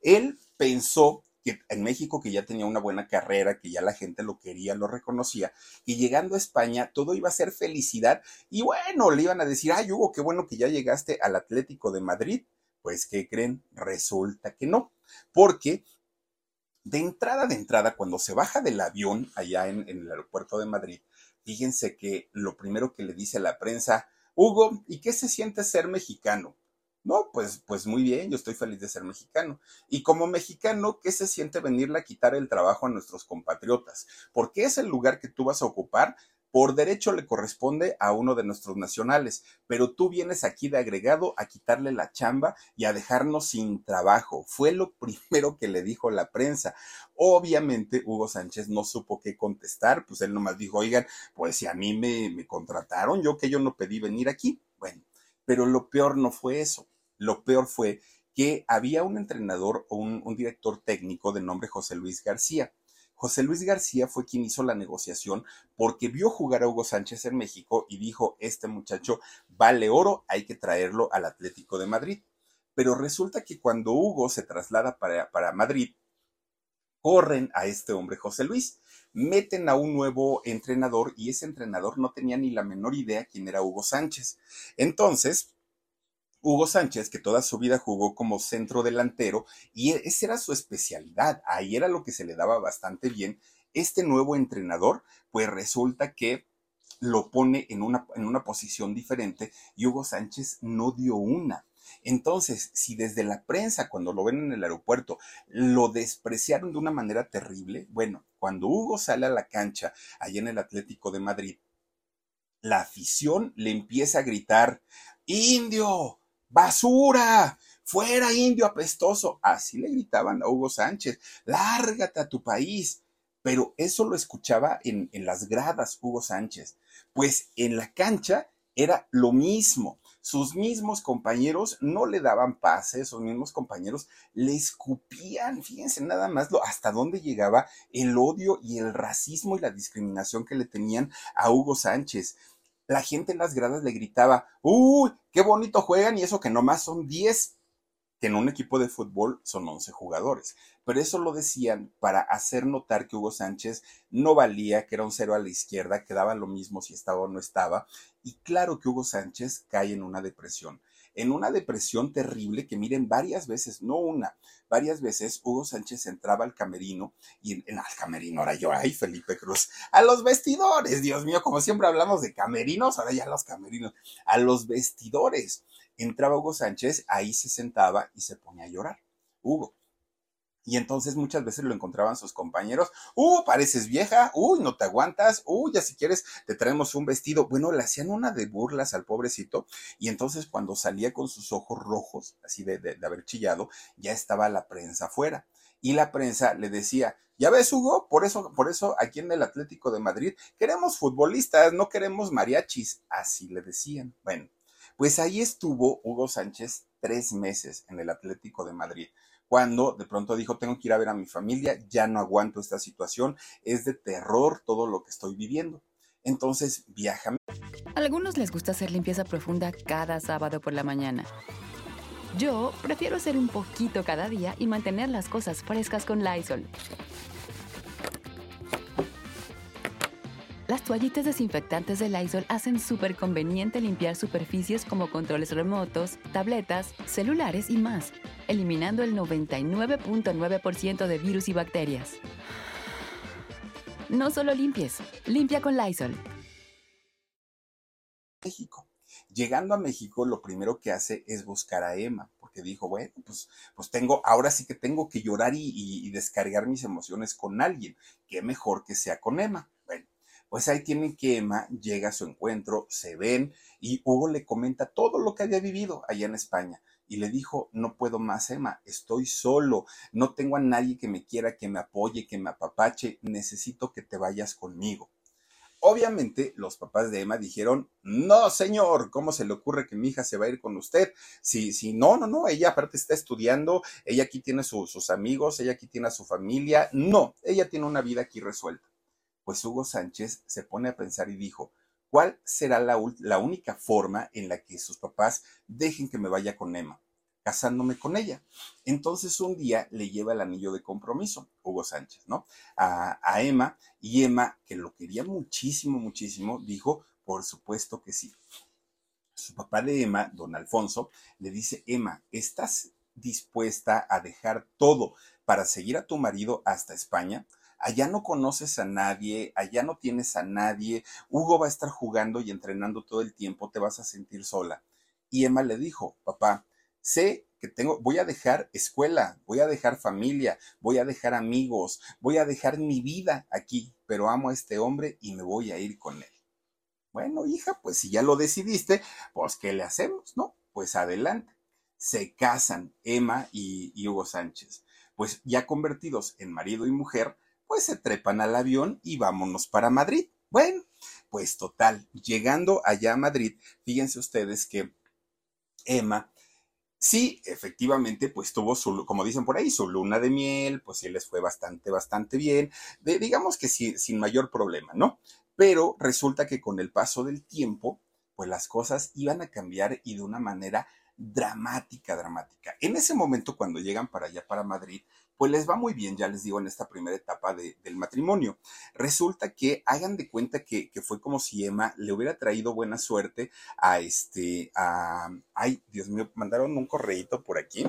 S1: Él pensó que en México, que ya tenía una buena carrera, que ya la gente lo quería, lo reconocía, y llegando a España todo iba a ser felicidad, y bueno, le iban a decir, ay Hugo, qué bueno que ya llegaste al Atlético de Madrid. Pues, ¿qué creen? Resulta que no, porque de entrada, de entrada, cuando se baja del avión allá en, en el aeropuerto de Madrid, fíjense que lo primero que le dice a la prensa, Hugo, ¿y qué se siente ser mexicano? No, pues, pues muy bien, yo estoy feliz de ser mexicano. Y como mexicano, ¿qué se siente venirle a quitar el trabajo a nuestros compatriotas? Porque es el lugar que tú vas a ocupar Por derecho le corresponde a uno de nuestros nacionales, pero tú vienes aquí de agregado a quitarle la chamba y a dejarnos sin trabajo. Fue lo primero que le dijo la prensa. Obviamente Hugo Sánchez no supo qué contestar, pues él nomás dijo, oigan, pues si a mí me, contrataron, yo que yo no pedí venir aquí. Bueno, pero lo peor no fue eso. Lo peor fue que había un entrenador o un director técnico de nombre José Luis García José Luis García fue quien hizo la negociación porque vio jugar a Hugo Sánchez en México y dijo, este muchacho vale oro, hay que traerlo al Atlético de Madrid. Pero resulta que cuando Hugo se traslada para, para Madrid, corren a este hombre José Luis, meten a un nuevo entrenador y ese entrenador no tenía ni la menor idea quién era Hugo Sánchez. Entonces, Hugo Sánchez, que toda su vida jugó como centro delantero y e, esa era su especialidad, ahí era lo que se le daba bastante bien. Este nuevo entrenador, pues resulta que lo pone en una, en una posición diferente y Hugo Sánchez no dio una. Entonces, si desde la prensa, cuando lo ven en el aeropuerto, lo despreciaron de una manera terrible, bueno, cuando Hugo sale a la cancha, allá en el Atlético de Madrid, la afición le empieza a gritar, Indio, basura, fuera indio apestoso. Así le gritaban a Hugo Sánchez, lárgate a tu país. Pero eso lo escuchaba en, las gradas Hugo Sánchez. Pues en la cancha era lo mismo. Sus mismos compañeros no le daban pase, sus mismos compañeros le escupían, fíjense nada más lo, hasta dónde llegaba el odio y el racismo y la discriminación que le tenían a Hugo Sánchez la gente en las gradas le gritaba, ¡Uy, qué bonito juegan! Y eso que nomás son 10, que en un equipo de fútbol son 11 jugadores. Pero eso lo decían para hacer notar que Hugo Sánchez no valía, que era un cero a la izquierda, que daba lo mismo si estaba o no estaba. Y claro que Hugo Sánchez cae en una depresión en una depresión terrible que miren varias veces, no una, varias veces Hugo Sánchez entraba al camerino y en, al camerino, ahora yo, ay Felipe Cruz, a los vestidores, Dios mío, como siempre hablamos de camerinos, ahora ya los camerinos, a los vestidores. Entraba Hugo Sánchez, ahí se sentaba y se ponía a llorar. Hugo, y entonces muchas veces lo encontraban sus compañeros, uh, pareces vieja, uy, no te aguantas, uy, ya si quieres te traemos un vestido. Bueno, le hacían una de burlas al pobrecito y entonces cuando salía con sus ojos rojos, así de, de, haber chillado, ya estaba la prensa afuera. Y la prensa le decía, ya ves, Hugo, por eso, por eso aquí en el Atlético de Madrid queremos futbolistas, no queremos mariachis. Así le decían. Bueno, pues ahí estuvo Hugo Sánchez tres meses en el Atlético de Madrid cuando de pronto dijo, tengo que ir a ver a mi familia, ya no aguanto esta situación, es de terror todo lo que estoy viviendo. Entonces, viaja.
S3: Algunos les gusta hacer limpieza profunda cada sábado por la mañana. Yo prefiero hacer un poquito cada día y mantener las cosas frescas con Lysol. Las toallitas desinfectantes de Lysol hacen súper conveniente limpiar superficies como controles remotos, tabletas, celulares y más eliminando el 99.9% de virus y bacterias. No solo limpies, limpia con Lysol.
S1: México. Llegando a México, lo primero que hace es buscar a Emma, porque dijo, bueno, pues, pues tengo, ahora sí que tengo que llorar y, y, y descargar mis emociones con alguien. Qué mejor que sea con Emma. Pues ahí tienen que Emma llega a su encuentro, se ven y Hugo le comenta todo lo que había vivido allá en España y le dijo, no puedo más, Emma, estoy solo, no tengo a nadie que me quiera, que me apoye, que me apapache, necesito que te vayas conmigo. Obviamente los papás de Emma dijeron, no, señor, ¿cómo se le ocurre que mi hija se va a ir con usted? Si, si no, no, no, ella aparte está estudiando, ella aquí tiene su, sus amigos, ella aquí tiene a su familia, no, ella tiene una vida aquí resuelta. Pues Hugo Sánchez se pone a pensar y dijo, ¿Cuál será la, única forma en la que sus papás dejen que me vaya con Emma? Casándome con ella. Entonces un día le lleva el anillo de compromiso, Hugo Sánchez, ¿no? A, a Emma, y Emma, que lo quería muchísimo, muchísimo, dijo, por supuesto que sí. Su papá de Emma, don Alfonso, le dice, Emma, ¿estás dispuesta a dejar todo para seguir a tu marido hasta España? Allá no conoces a nadie, allá no tienes a nadie, Hugo va a estar jugando y entrenando todo el tiempo, te vas a sentir sola. Y Emma le dijo, papá, sé que tengo, voy a dejar escuela, voy a dejar familia, voy a dejar amigos, voy a dejar mi vida aquí, pero amo a este hombre y me voy a ir con él. Bueno, hija, pues si ya lo decidiste, pues ¿qué le hacemos, no? Pues adelante. Se casan Emma y, y Hugo Sánchez. Pues ya convertidos en marido y mujer, pues se trepan al avión y vámonos para Madrid. Bueno, pues total, llegando allá a Madrid, fíjense ustedes que Emma Sí, efectivamente, pues tuvo su, como dicen por ahí, su luna de miel, pues sí les fue bastante, bastante bien, digamos que sí, sin mayor problema, ¿no? Pero resulta que con el paso del tiempo, pues las cosas iban a cambiar y de una manera dramática, dramática. En ese momento, cuando llegan para allá, para Madrid, pues les va muy bien, ya les digo, en esta primera etapa del matrimonio. Resulta que hagan de cuenta que, fue como si Emma le hubiera traído buena suerte a este, a, ay, Dios mío, mandaron un correíto por aquí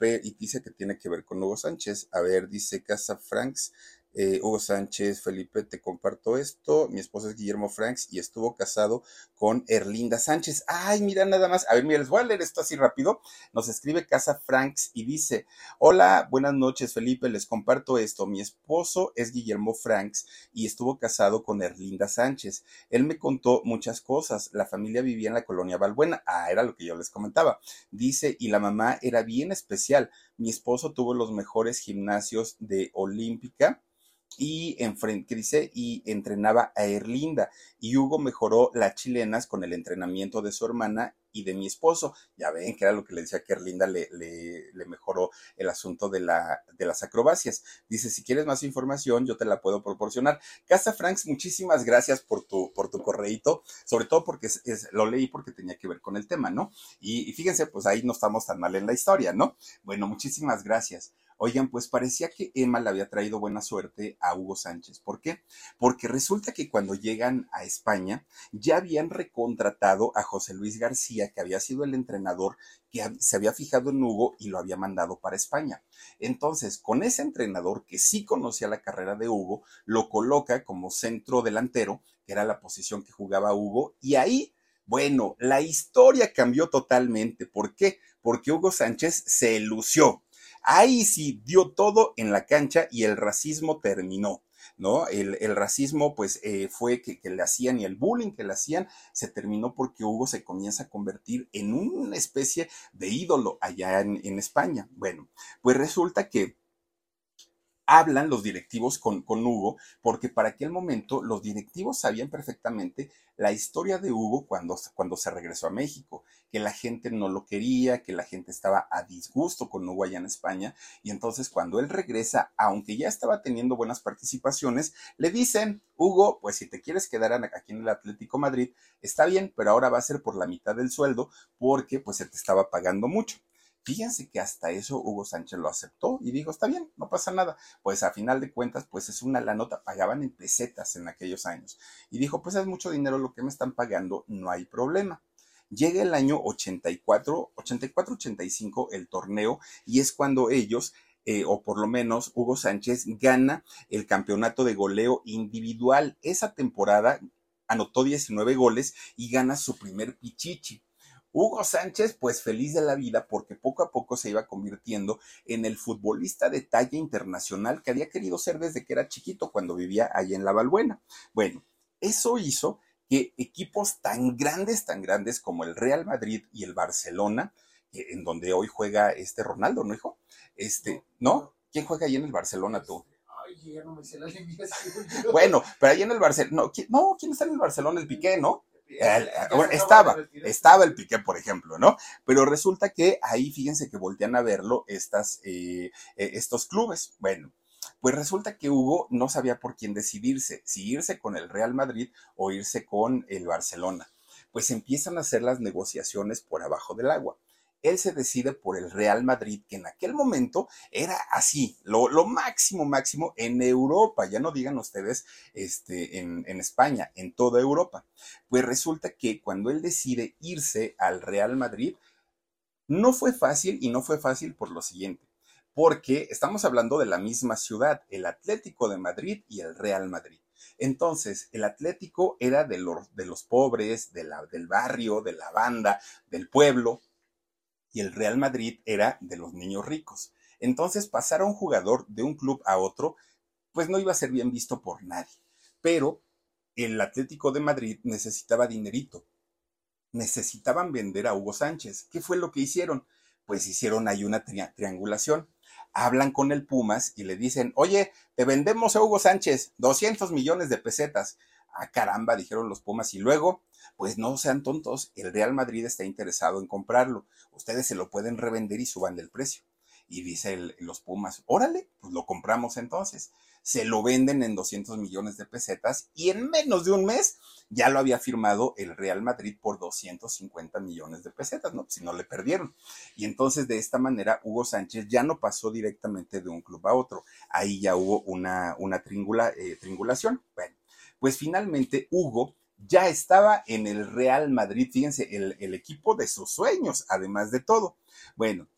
S1: y dice que tiene que ver con Hugo Sánchez. A ver, dice Casa Franks, eh, Hugo Sánchez, Felipe, te comparto esto. Mi esposo es Guillermo Franks y estuvo casado con Erlinda Sánchez. Ay, mira nada más. A ver, mira, les voy a leer esto así rápido. Nos escribe Casa Franks y dice, hola, buenas noches, Felipe, les comparto esto. Mi esposo es Guillermo Franks y estuvo casado con Erlinda Sánchez. Él me contó muchas cosas. La familia vivía en la colonia Valbuena. Ah, era lo que yo les comentaba. Dice, y la mamá era bien especial. Mi esposo tuvo los mejores gimnasios de Olímpica y dice y entrenaba a Erlinda y Hugo mejoró las chilenas con el entrenamiento de su hermana y de mi esposo. Ya ven que era lo que le decía que Erlinda le, le, mejoró el asunto de, la, de las acrobacias. Dice, si quieres más información, yo te la puedo proporcionar. Casa Franks, muchísimas gracias por tu, por tu correíto, sobre todo porque lo leí porque tenía que ver con el tema, ¿no? Y fíjense, pues ahí no estamos tan mal en la historia, ¿no? Bueno, muchísimas gracias. Oigan, pues parecía que Emma le había traído buena suerte a Hugo Sánchez. ¿Por qué? Porque resulta que cuando llegan a España ya habían recontratado a José Luis García, que había sido el entrenador que se había fijado en Hugo y lo había mandado para España. Entonces, con ese entrenador que sí conocía la carrera de Hugo, lo coloca como centro delantero, que era la posición que jugaba Hugo, y ahí bueno, la historia cambió totalmente. ¿Por qué? Porque Hugo Sánchez se lució. Ahí sí dio todo en la cancha y el racismo terminó. ¿no? El, racismo, pues, eh, fue que, le hacían y el bullying que le hacían se terminó porque Hugo se comienza a convertir en una especie de ídolo allá en, en España. Bueno, pues resulta que hablan los directivos con, con, Hugo, porque para aquel momento los directivos sabían perfectamente la historia de Hugo cuando, cuando se regresó a México, que la gente no lo quería, que la gente estaba a disgusto con Hugo allá en España, y entonces cuando él regresa, aunque ya estaba teniendo buenas participaciones, le dicen, Hugo, pues si te quieres quedar aquí en el Atlético Madrid, está bien, pero ahora va a ser por la mitad del sueldo, porque pues se te estaba pagando mucho. Fíjense que hasta eso Hugo Sánchez lo aceptó y dijo, está bien, no pasa nada. Pues a final de cuentas, pues es una la nota, pagaban en pesetas en aquellos años. Y dijo, pues es mucho dinero lo que me están pagando, no hay problema. Llega el año 84, 84-85 el torneo y es cuando ellos eh, o por lo menos Hugo Sánchez gana el campeonato de goleo individual. Esa temporada anotó 19 goles y gana su primer pichichi. Hugo Sánchez, pues feliz de la vida porque poco a poco se iba convirtiendo en el futbolista de talla internacional que había querido ser desde que era chiquito cuando vivía allí en La Balbuena. Bueno, eso hizo que equipos tan grandes, tan grandes como el Real Madrid y el Barcelona, en donde hoy juega este Ronaldo, ¿no, hijo? Este, ¿no? ¿Quién juega ahí en el Barcelona tú? Ay, ya no me sé la Bueno, pero ahí en el Barcelona, no, no, ¿quién está en el Barcelona? El Piqué, ¿no? Estaba, estaba el Piqué, por ejemplo, ¿no? Pero resulta que ahí, fíjense que voltean a verlo estas, eh, eh, estos clubes. Bueno, pues resulta que Hugo no sabía por quién decidirse, si irse con el Real Madrid o irse con el Barcelona. Pues empiezan a hacer las negociaciones por abajo del agua él se decide por el Real Madrid, que en aquel momento era así, lo, máximo, máximo en Europa, ya no digan ustedes este, en, en España, en toda Europa. Pues resulta que cuando él decide irse al Real Madrid, no fue fácil y no fue fácil por lo siguiente, porque estamos hablando de la misma ciudad, el Atlético de Madrid y el Real Madrid. Entonces, el Atlético era de los, de los pobres, de la, del barrio, de la banda, del pueblo, y el Real Madrid era de los niños ricos. Entonces, pasar a un jugador de un club a otro, pues no iba a ser bien visto por nadie. Pero el Atlético de Madrid necesitaba dinerito. Necesitaban vender a Hugo Sánchez. ¿Qué fue lo que hicieron? Pues hicieron ahí una triangulación. Hablan con el Pumas y le dicen, oye, te vendemos a Hugo Sánchez 200 millones de pesetas. Ah, caramba, dijeron los Pumas. Y luego, pues no sean tontos, el Real Madrid está interesado en comprarlo. Ustedes se lo pueden revender y suban el precio. Y dice los Pumas, órale, pues lo compramos entonces. Se lo venden en 200 millones de pesetas y en menos de un mes ya lo había firmado el Real Madrid por 250 millones de pesetas, ¿no? Si no le perdieron. Y entonces de esta manera Hugo Sánchez ya no pasó directamente de un club a otro. Ahí ya hubo una, una eh, triangulación. Bueno, pues finalmente Hugo ya estaba en el Real Madrid, fíjense, el, el equipo de sus sueños, además de todo. Bueno,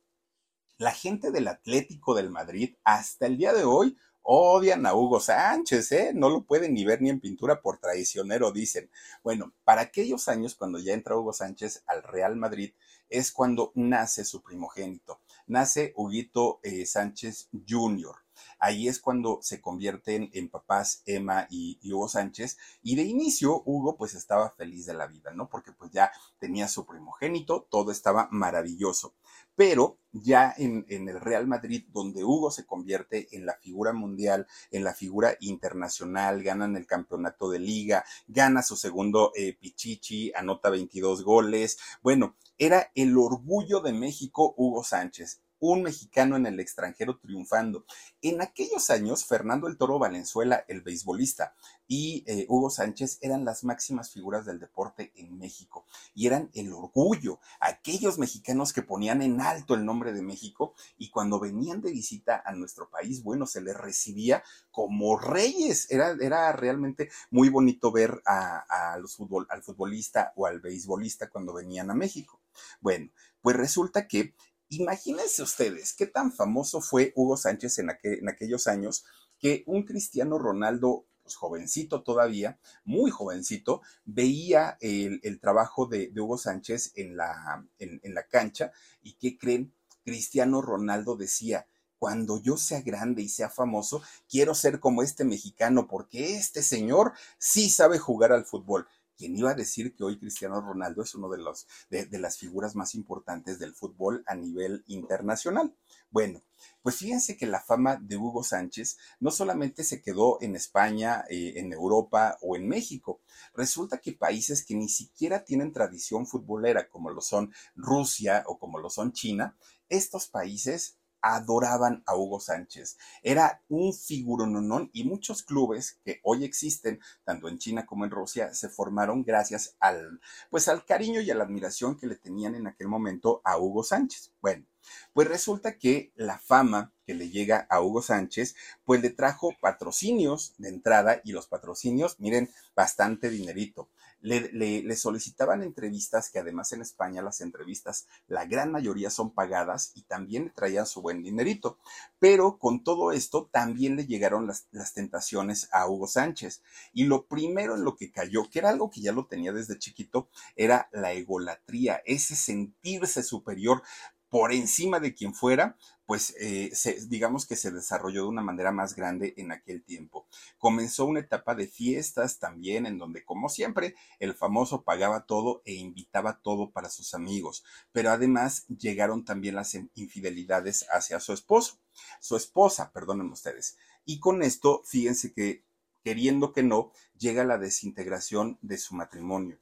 S1: la gente del Atlético del Madrid hasta el día de hoy odian a Hugo Sánchez, ¿eh? No lo pueden ni ver ni en pintura por traicionero, dicen. Bueno, para aquellos años, cuando ya entra Hugo Sánchez al Real Madrid, es cuando nace su primogénito. Nace Huguito eh, Sánchez Jr. Ahí es cuando se convierten en papás Emma y, Hugo Sánchez. Y de inicio, Hugo pues estaba feliz de la vida, ¿no? Porque pues ya tenía su primogénito, todo estaba maravilloso. Pero ya en, el Real Madrid, donde Hugo se convierte en la figura mundial, en la figura internacional, ganan el campeonato de liga, gana su segundo eh, Pichichi, anota 22 goles. Bueno, era el orgullo de México Hugo Sánchez un mexicano en el extranjero triunfando. En aquellos años, Fernando el Toro Valenzuela, el beisbolista, y eh, Hugo Sánchez eran las máximas figuras del deporte en México y eran el orgullo, aquellos mexicanos que ponían en alto el nombre de México y cuando venían de visita a nuestro país, bueno, se les recibía como reyes. Era, era realmente muy bonito ver a, los fútbol, al futbolista o al beisbolista cuando venían a México. Bueno, pues resulta que Imagínense ustedes qué tan famoso fue Hugo Sánchez en, aquellos años que un Cristiano Ronaldo pues, jovencito todavía, muy jovencito, veía el, trabajo de, Hugo Sánchez en la, en la cancha y ¿qué creen? Cristiano Ronaldo decía, cuando yo sea grande y sea famoso, quiero ser como este mexicano porque este señor sí sabe jugar al fútbol. ¿Quién iba a decir que hoy Cristiano Ronaldo es uno de, los, de, las figuras más importantes del fútbol a nivel internacional? Bueno, pues fíjense que la fama de Hugo Sánchez no solamente se quedó en España, eh, en Europa o en México. Resulta que países que ni siquiera tienen tradición futbolera, como lo son Rusia o como lo son China, estos países adoraban a Hugo Sánchez. Era un figurononón y muchos clubes que hoy existen, tanto en China como en Rusia, se formaron gracias al, pues al cariño y a la admiración que le tenían en aquel momento a Hugo Sánchez. Bueno, pues resulta que la fama que le llega a Hugo Sánchez, pues le trajo patrocinios de entrada y los patrocinios, miren, bastante dinerito. Le, solicitaban entrevistas, que además en España las entrevistas, la gran mayoría son pagadas y también traían su buen dinerito. Pero con todo esto también le llegaron las, las tentaciones a Hugo Sánchez. Y lo primero en lo que cayó, que era algo que ya lo tenía desde chiquito, era la egolatría, ese sentirse superior por encima de quien fuera, pues eh, digamos que se desarrolló de una manera más grande en aquel tiempo. Comenzó una etapa de fiestas también en donde, como siempre, el famoso pagaba todo e invitaba todo para sus amigos, pero además llegaron también las infidelidades hacia su esposo, su esposa, perdonen ustedes. Y con esto, fíjense que queriendo que no, llega la desintegración de su matrimonio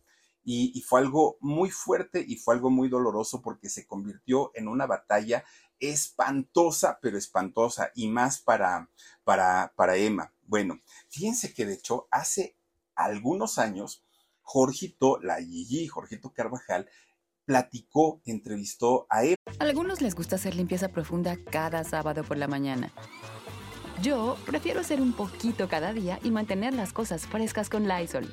S1: y, fue algo muy fuerte y fue algo muy doloroso porque se convirtió en una batalla espantosa, pero espantosa, y más para, para, para Emma. Bueno, fíjense que de hecho hace algunos años, Jorgito, la Gigi, Jorgito Carvajal, platicó, entrevistó a Emma.
S3: A algunos les gusta hacer limpieza profunda cada sábado por la mañana. Yo prefiero hacer un poquito cada día y mantener las cosas frescas con Lysol.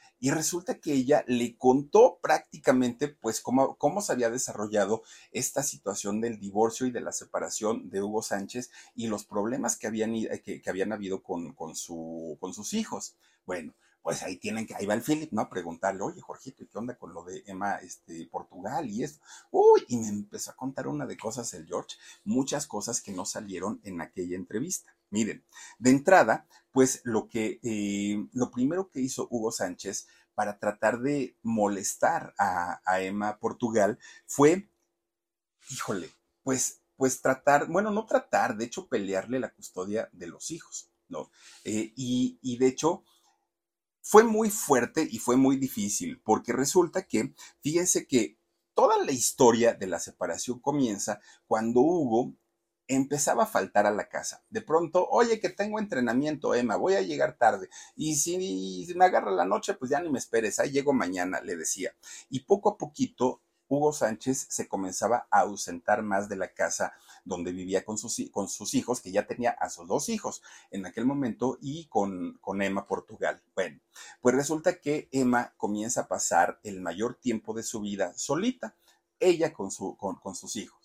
S1: y resulta que ella le contó prácticamente pues cómo, cómo se había desarrollado esta situación del divorcio y de la separación de Hugo Sánchez y los problemas que habían, que, habían habido con, con, su, con sus hijos. Bueno, pues ahí tienen que, ahí va el Philip, ¿no? A preguntarle, oye, Jorgito, ¿y qué onda con lo de Emma, este, Portugal y esto? Uy, y me empezó a contar una de cosas el George, muchas cosas que no salieron en aquella entrevista. Miren, de entrada, pues lo que, eh, lo primero que hizo Hugo Sánchez para tratar de molestar a, Emma Portugal fue, híjole, pues, pues tratar, bueno, no tratar, de hecho pelearle la custodia de los hijos, ¿no? Eh, y, y de hecho, fue muy fuerte y fue muy difícil, porque resulta que, fíjense que toda la historia de la separación comienza cuando Hugo empezaba a faltar a la casa. De pronto, oye, que tengo entrenamiento, Emma, voy a llegar tarde. Y si me agarra la noche, pues ya ni me esperes, ahí llego mañana, le decía. Y poco a poquito Hugo Sánchez se comenzaba a ausentar más de la casa donde vivía con sus, con sus hijos, que ya tenía a sus dos hijos en aquel momento, y con, con Emma Portugal. Bueno, pues resulta que Emma comienza a pasar el mayor tiempo de su vida solita, ella con, su, con, con sus hijos.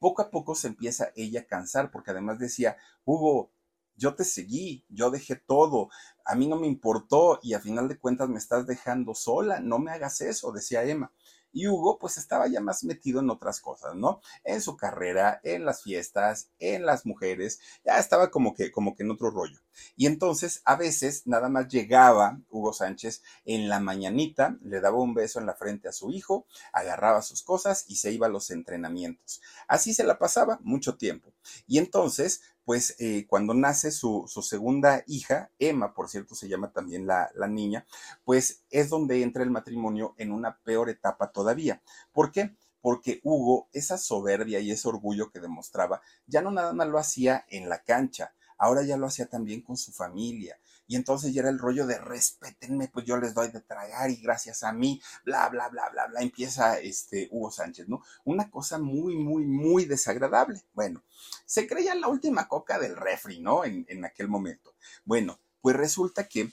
S1: Poco a poco se empieza ella a cansar, porque además decía, Hugo, yo te seguí, yo dejé todo, a mí no me importó y a final de cuentas me estás dejando sola, no me hagas eso, decía Emma. Y Hugo pues estaba ya más metido en otras cosas, ¿no? En su carrera, en las fiestas, en las mujeres, ya estaba como que, como que en otro rollo. Y entonces a veces nada más llegaba Hugo Sánchez en la mañanita, le daba un beso en la frente a su hijo, agarraba sus cosas y se iba a los entrenamientos. Así se la pasaba mucho tiempo. Y entonces pues cuando nace su, segunda hija, Emma, por cierto, se llama también la, la, niña, pues es donde entra el matrimonio en una peor etapa todavía. ¿Por qué? Porque Hugo, esa soberbia y ese orgullo que demostraba, ya no nada más lo hacía en la cancha, ahora ya lo hacía también con su familia. Y entonces ya era el rollo de respétenme, pues yo les doy de tragar y gracias a mí, bla, bla, bla, bla, bla, empieza este Hugo Sánchez, ¿no? Una cosa muy, muy, muy desagradable. Bueno, se creía la última coca del refri, ¿no? En, en aquel momento. Bueno, pues resulta que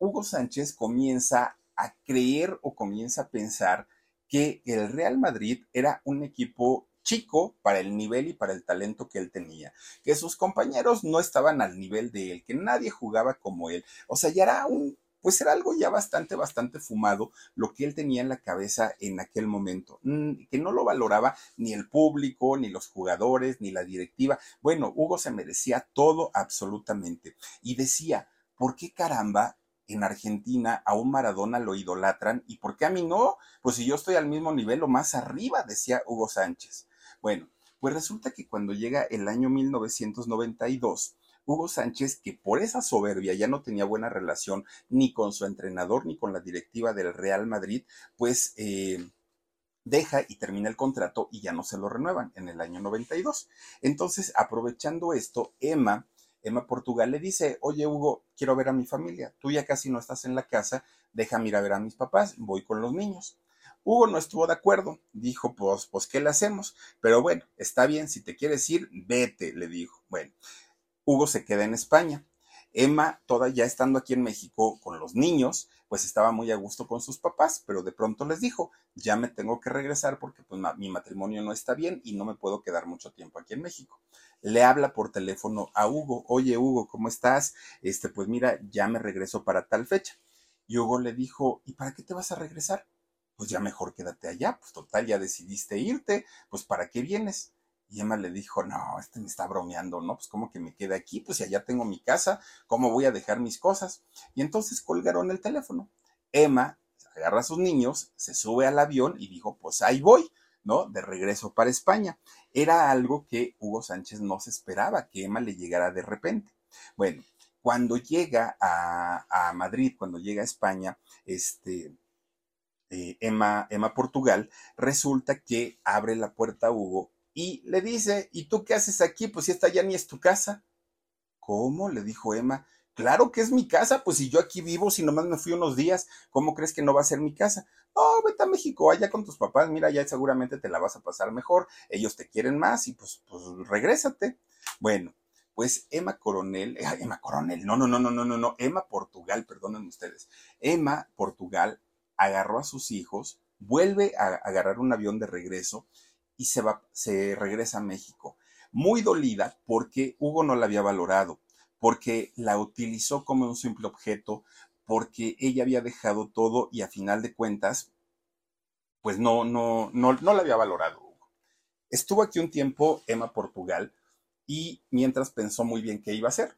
S1: Hugo Sánchez comienza a creer o comienza a pensar que el Real Madrid era un equipo chico para el nivel y para el talento que él tenía, que sus compañeros no estaban al nivel de él, que nadie jugaba como él, o sea, ya era un pues era algo ya bastante, bastante fumado lo que él tenía en la cabeza en aquel momento, mm, que no lo valoraba ni el público, ni los jugadores, ni la directiva. Bueno, Hugo se merecía todo absolutamente. Y decía, ¿por qué caramba en Argentina a un Maradona lo idolatran y por qué a mí no? Pues si yo estoy al mismo nivel o más arriba, decía Hugo Sánchez. Bueno, pues resulta que cuando llega el año 1992, Hugo Sánchez, que por esa soberbia ya no tenía buena relación ni con su entrenador ni con la directiva del Real Madrid, pues eh, deja y termina el contrato y ya no se lo renuevan en el año 92. Entonces, aprovechando esto, Emma, Emma Portugal le dice, oye Hugo, quiero ver a mi familia, tú ya casi no estás en la casa, déjame ir a ver a mis papás, voy con los niños. Hugo no estuvo de acuerdo, dijo, pues, pues, ¿qué le hacemos? Pero bueno, está bien, si te quieres ir, vete, le dijo. Bueno, Hugo se queda en España. Emma, toda ya estando aquí en México con los niños, pues estaba muy a gusto con sus papás, pero de pronto les dijo, ya me tengo que regresar porque pues mi matrimonio no está bien y no me puedo quedar mucho tiempo aquí en México. Le habla por teléfono a Hugo, oye Hugo, ¿cómo estás? Este, pues mira, ya me regreso para tal fecha. Y Hugo le dijo, ¿y para qué te vas a regresar? Pues ya mejor quédate allá, pues total, ya decidiste irte, pues ¿para qué vienes? Y Emma le dijo, no, este me está bromeando, ¿no? Pues como que me quede aquí, pues allá tengo mi casa, ¿cómo voy a dejar mis cosas? Y entonces colgaron el teléfono. Emma agarra a sus niños, se sube al avión y dijo, pues ahí voy, ¿no? De regreso para España. Era algo que Hugo Sánchez no se esperaba, que Emma le llegara de repente. Bueno, cuando llega a, a Madrid, cuando llega a España, este, eh, Emma, Emma Portugal, resulta que abre la puerta a Hugo y le dice, ¿y tú qué haces aquí? Pues si esta ya ni es tu casa. ¿Cómo? le dijo Emma. Claro que es mi casa, pues si yo aquí vivo, si nomás me fui unos días, ¿cómo crees que no va a ser mi casa? No, vete a México, allá con tus papás, mira, ya seguramente te la vas a pasar mejor, ellos te quieren más y pues, pues regrésate. Bueno, Pues Emma Coronel, Emma Coronel, no, no, no, no, no, no, no, Emma Portugal, perdonen ustedes. Emma Portugal agarró a sus hijos, vuelve a agarrar un avión de regreso y se va, se regresa a México. Muy dolida porque Hugo no la había valorado, porque la utilizó como un simple objeto, porque ella había dejado todo y a final de cuentas, pues no, no, no, no la había valorado. Estuvo aquí un tiempo Emma Portugal y mientras pensó muy bien qué iba a hacer.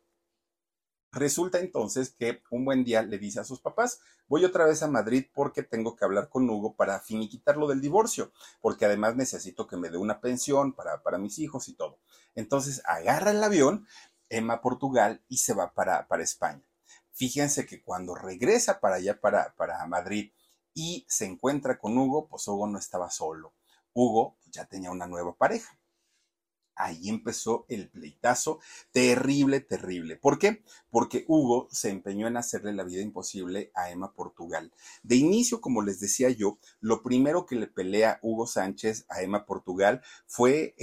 S1: Resulta entonces que un buen día le dice a sus papás, voy otra vez a Madrid porque tengo que hablar con Hugo para finiquitarlo del divorcio, porque además necesito que me dé una pensión para, para mis hijos y todo. Entonces agarra el avión, Emma Portugal, y se va para, para España. Fíjense que cuando regresa para allá, para, para Madrid, y se encuentra con Hugo, pues Hugo no estaba solo. Hugo ya tenía una nueva pareja ahí empezó el pleitazo terrible, terrible. ¿Por qué? Porque Hugo se empeñó en hacerle la vida imposible a Emma Portugal. De inicio, como les decía yo, lo primero que le pelea Hugo Sánchez a Emma Portugal fue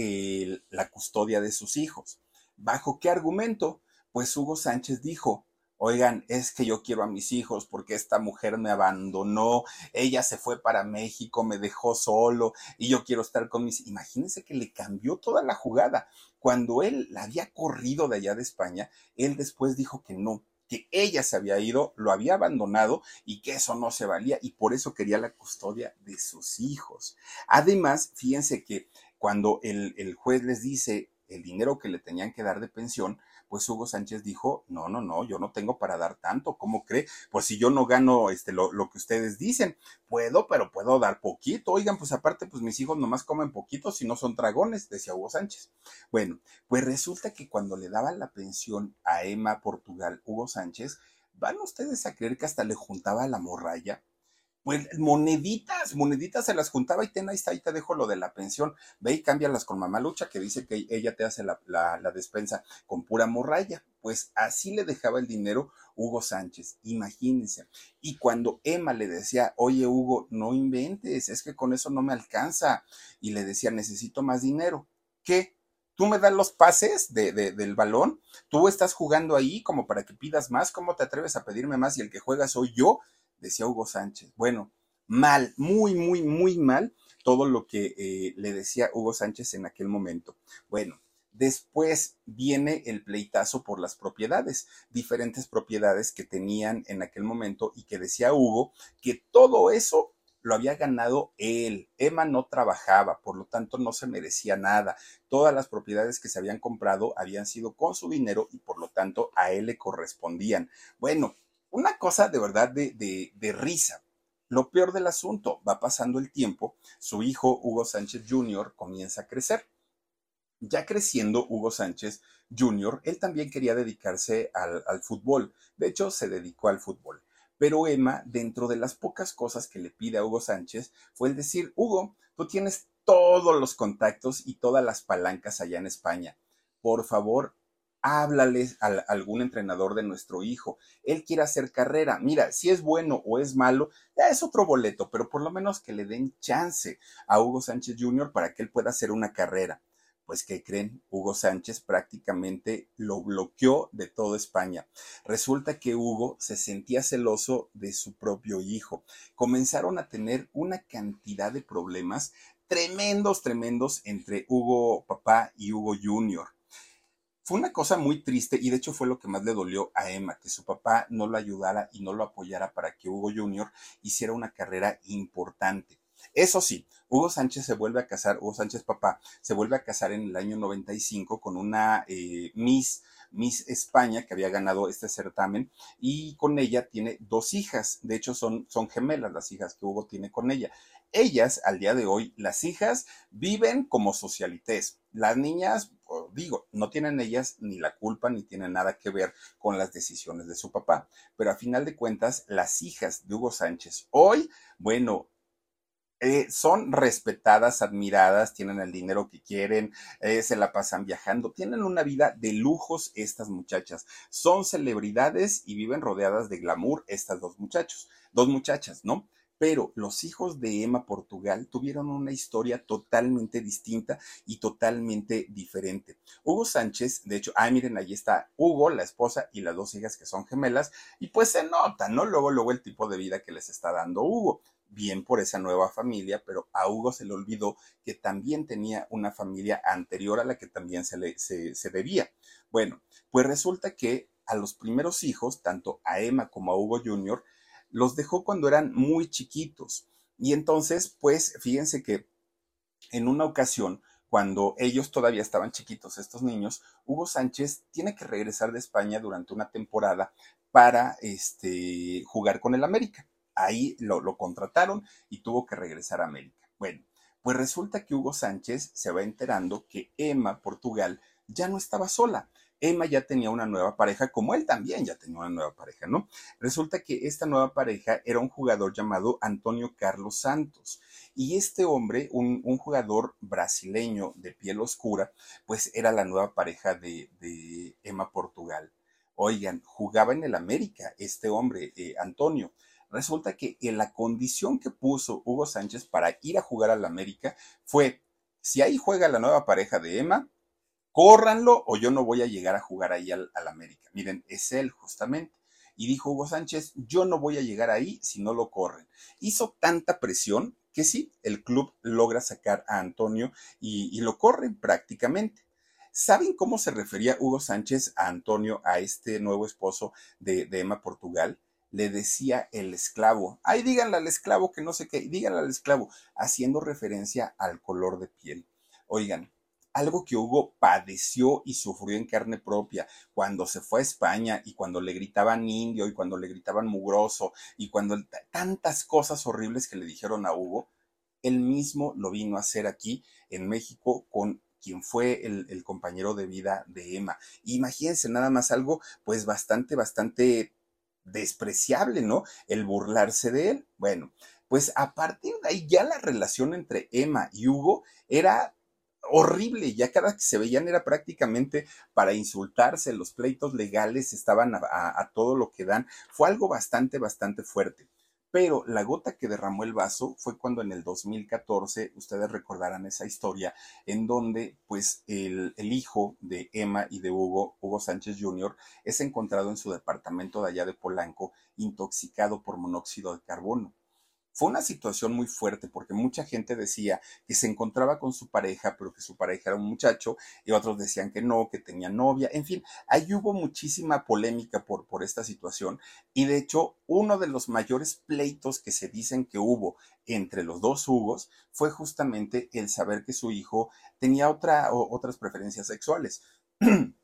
S1: la custodia de sus hijos. ¿Bajo qué argumento? Pues Hugo Sánchez dijo, oigan, es que yo quiero a mis hijos porque esta mujer me abandonó, ella se fue para México, me dejó solo y yo quiero estar con mis... Imagínense que le cambió toda la jugada. Cuando él la había corrido de allá de España, él después dijo que no, que ella se había ido, lo había abandonado y que eso no se valía y por eso quería la custodia de sus hijos. Además, fíjense que cuando el, el juez les dice el dinero que le tenían que dar de pensión, pues Hugo Sánchez dijo, no, no, no, yo no tengo para dar tanto, ¿cómo cree? Pues si yo no gano este, lo, lo que ustedes dicen, puedo, pero puedo dar poquito. Oigan, pues aparte, pues mis hijos nomás comen poquito, si no son dragones, decía Hugo Sánchez. Bueno, pues resulta que cuando le daban la pensión a Emma Portugal, Hugo Sánchez, ¿van ustedes a creer que hasta le juntaba la morralla? Pues moneditas, moneditas se las juntaba y ten ahí está, ahí te dejo lo de la pensión. Ve y cámbialas con mamá Lucha, que dice que ella te hace la, la, despensa con pura morralla. Pues así le dejaba el dinero Hugo Sánchez, imagínense. Y cuando Emma le decía, oye Hugo, no inventes, es que con eso no me alcanza. Y le decía, necesito más dinero. ¿Qué? tú me das los pases de, del balón, tú estás jugando ahí como para que pidas más, ¿cómo te atreves a pedirme más y el que juega soy yo? Decía Hugo Sánchez. Bueno, mal, muy, muy, muy mal todo lo que eh, le decía Hugo Sánchez en aquel momento. Bueno, después viene el pleitazo por las propiedades, diferentes propiedades que tenían en aquel momento y que decía Hugo que todo eso lo había ganado él. Emma no trabajaba, por lo tanto no se merecía nada. Todas las propiedades que se habían comprado habían sido con su dinero y por lo tanto a él le correspondían. Bueno, una cosa de verdad de, de, risa. Lo peor del asunto, va pasando el tiempo, su hijo Hugo Sánchez Jr. comienza a crecer. Ya creciendo Hugo Sánchez Jr., él también quería dedicarse al, al, fútbol. De hecho, se dedicó al fútbol. Pero Emma, dentro de las pocas cosas que le pide a Hugo Sánchez, fue el decir, Hugo, tú tienes todos los contactos y todas las palancas allá en España. Por favor, háblales a, algún entrenador de nuestro hijo. Él quiere hacer carrera. Mira, si es bueno o es malo, ya es otro boleto, pero por lo menos que le den chance a Hugo Sánchez Jr. para que él pueda hacer una carrera. Pues, ¿qué creen? Hugo Sánchez prácticamente lo bloqueó de toda España. Resulta que Hugo se sentía celoso de su propio hijo. Comenzaron a tener una cantidad de problemas tremendos, tremendos entre Hugo papá y Hugo Jr. Fue una cosa muy triste y de hecho fue lo que más le dolió a Emma, que su papá no lo ayudara y no lo apoyara para que Hugo Jr. hiciera una carrera importante. Eso sí, Hugo Sánchez se vuelve a casar, Hugo Sánchez papá, se vuelve a casar en el año 95 con una eh, Miss, Miss España que había ganado este certamen y con ella tiene dos hijas, de hecho son, son gemelas las hijas que Hugo tiene con ella. Ellas, al día de hoy, las hijas viven como socialites. Las niñas, digo, no tienen ellas ni la culpa ni tienen nada que ver con las decisiones de su papá. Pero a final de cuentas, las hijas de Hugo Sánchez hoy, bueno, eh, son respetadas, admiradas, tienen el dinero que quieren, eh, se la pasan viajando, tienen una vida de lujos estas muchachas. Son celebridades y viven rodeadas de glamour estas dos muchachos, dos muchachas, ¿no? Pero los hijos de Emma Portugal tuvieron una historia totalmente distinta y totalmente diferente. Hugo Sánchez, de hecho, ah, miren, ahí está Hugo, la esposa y las dos hijas que son gemelas, y pues se nota, ¿no? Luego, luego el tipo de vida que les está dando Hugo bien por esa nueva familia, pero a Hugo se le olvidó que también tenía una familia anterior a la que también se le se, se debía. Bueno, pues resulta que a los primeros hijos, tanto a Emma como a Hugo Jr., los dejó cuando eran muy chiquitos. Y entonces, pues, fíjense que en una ocasión, cuando ellos todavía estaban chiquitos, estos niños, Hugo Sánchez tiene que regresar de España durante una temporada para este, jugar con el América. Ahí lo, lo contrataron y tuvo que regresar a América. Bueno, pues resulta que Hugo Sánchez se va enterando que Emma Portugal ya no estaba sola, Emma ya tenía una nueva pareja, como él también ya tenía una nueva pareja, ¿no? Resulta que esta nueva pareja era un jugador llamado Antonio Carlos Santos. Y este hombre, un, jugador brasileño de piel oscura, pues era la nueva pareja de, Emma Portugal. Oigan, jugaba en el América este hombre, eh, Antonio. Resulta que en la condición que puso Hugo Sánchez para ir a jugar al América fue, si ahí juega la nueva pareja de Emma, córranlo o yo no voy a llegar a jugar ahí al, América. Miren, es él justamente. Y dijo Hugo Sánchez, yo no voy a llegar ahí si no lo corren. Hizo tanta presión que sí, el club logra sacar a Antonio y, lo corren prácticamente. ¿Saben cómo se refería Hugo Sánchez a Antonio, a este nuevo esposo de, de, Emma Portugal? Le decía el esclavo. Ay, díganle al esclavo que no sé qué, díganle al esclavo, haciendo referencia al color de piel. Oigan, algo que Hugo padeció y sufrió en carne propia cuando se fue a España y cuando le gritaban indio y cuando le gritaban mugroso y cuando tantas cosas horribles que le dijeron a Hugo, él mismo lo vino a hacer aquí en México con quien fue el, el compañero de vida de Emma. Imagínense nada más algo pues bastante, bastante despreciable, ¿no? El burlarse de él. Bueno, pues a partir de ahí ya la relación entre Emma y Hugo era horrible, ya cada que se veían era prácticamente para insultarse, los pleitos legales estaban a, todo lo que dan, fue algo bastante, bastante fuerte. Pero la gota que derramó el vaso fue cuando en el 2014, ustedes recordarán esa historia, en donde pues el, el, hijo de Emma y de Hugo, Hugo Sánchez Jr., es encontrado en su departamento de allá de Polanco, intoxicado por monóxido de carbono. Fue una situación muy fuerte porque mucha gente decía que se encontraba con su pareja, pero que su pareja era un muchacho, y otros decían que no, que tenía novia, en fin, ahí hubo muchísima polémica por, por esta situación. Y de hecho, uno de los mayores pleitos que se dicen que hubo entre los dos Hugos fue justamente el saber que su hijo tenía otra, otras preferencias sexuales.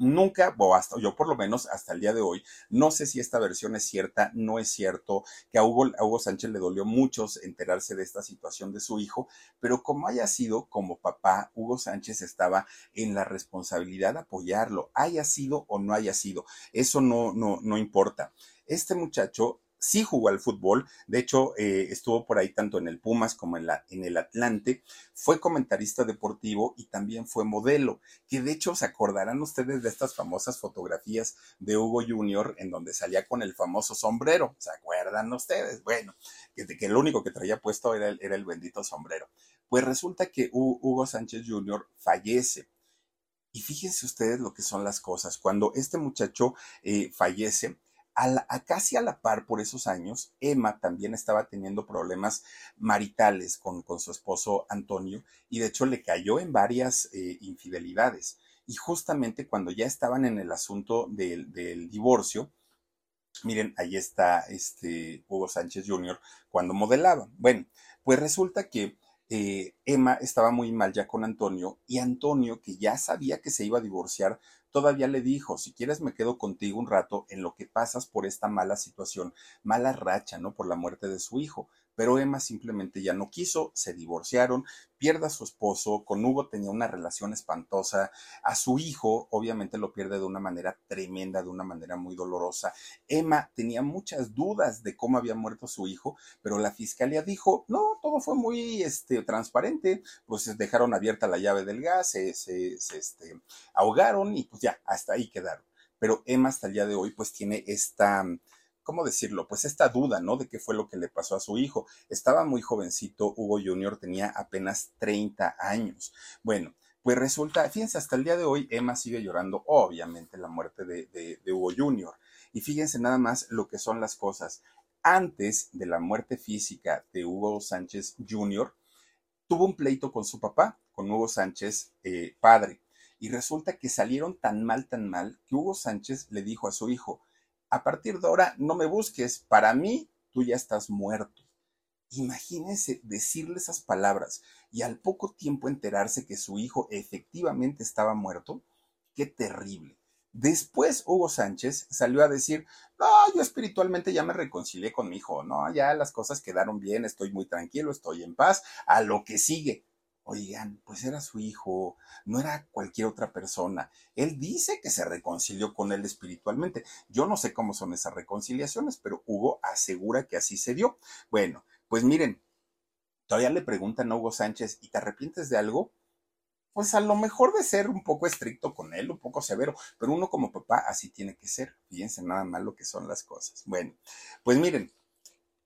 S1: Nunca, o hasta yo por lo menos hasta el día de hoy, no sé si esta versión es cierta, no es cierto, que a Hugo, Hugo Sánchez le dolió mucho enterarse de esta situación de su hijo, pero como haya sido, como papá, Hugo Sánchez estaba en la responsabilidad de apoyarlo, haya sido o no haya sido, eso no, no, no importa. Este muchacho sí jugó al fútbol, de hecho eh, estuvo por ahí tanto en el Pumas como en, la, en el Atlante, fue comentarista deportivo y también fue modelo, que de hecho se acordarán ustedes de estas famosas fotografías de Hugo Junior en donde salía con el famoso sombrero, ¿se acuerdan ustedes? Bueno, que, que el único que traía puesto era el, era el bendito sombrero. Pues resulta que Hugo Sánchez Jr. fallece. Y fíjense ustedes lo que son las cosas. Cuando este muchacho eh, fallece, a, casi a la par por esos años, Emma también estaba teniendo problemas maritales con, su esposo Antonio y de hecho le cayó en varias eh, infidelidades. Y justamente cuando ya estaban en el asunto del, divorcio, miren, ahí está este Hugo Sánchez Jr. cuando modelaba. Bueno, pues resulta que eh, Emma estaba muy mal ya con Antonio y Antonio, que ya sabía que se iba a divorciar, todavía le dijo, si quieres me quedo contigo un rato en lo que pasas por esta mala situación, mala racha, ¿no? Por la muerte de su hijo pero Emma simplemente ya no quiso, se divorciaron, pierde a su esposo, con Hugo tenía una relación espantosa, a su hijo obviamente lo pierde de una manera tremenda, de una manera muy dolorosa. Emma tenía muchas dudas de cómo había muerto su hijo, pero la fiscalía dijo, no, todo fue muy este, transparente, pues dejaron abierta la llave del gas, se, se, este, ahogaron y pues ya, hasta ahí quedaron. Pero Emma hasta el día de hoy pues tiene esta ¿cómo decirlo? Pues esta duda, ¿no? De qué fue lo que le pasó a su hijo. Estaba muy jovencito, Hugo Jr. tenía apenas 30 años. Bueno, pues resulta, fíjense, hasta el día de hoy Emma sigue llorando, obviamente, la muerte de, de Hugo Jr. Y fíjense nada más lo que son las cosas. Antes de la muerte física de Hugo Sánchez Jr., tuvo un pleito con su papá, con Hugo Sánchez eh, padre. Y resulta que salieron tan mal, tan mal, que Hugo Sánchez le dijo a su hijo, a partir de ahora no me busques, para mí tú ya estás muerto. Imagínense decirle esas palabras y al poco tiempo enterarse que su hijo efectivamente estaba muerto. Qué terrible. Después Hugo Sánchez salió a decir, no, yo espiritualmente ya me reconcilié con mi hijo, no, ya las cosas quedaron bien, estoy muy tranquilo, estoy en paz, a lo que sigue. Oigan, pues era su hijo, no era cualquier otra persona. Él dice que se reconcilió con él espiritualmente. Yo no sé cómo son esas reconciliaciones, pero Hugo asegura que así se dio. Bueno, pues miren, todavía le preguntan a Hugo Sánchez, ¿y te arrepientes de algo? pues a lo mejor de ser un poco estricto con él, un poco severo, pero uno como papá así tiene que ser. Fíjense nada más lo que son las cosas. Bueno, pues miren,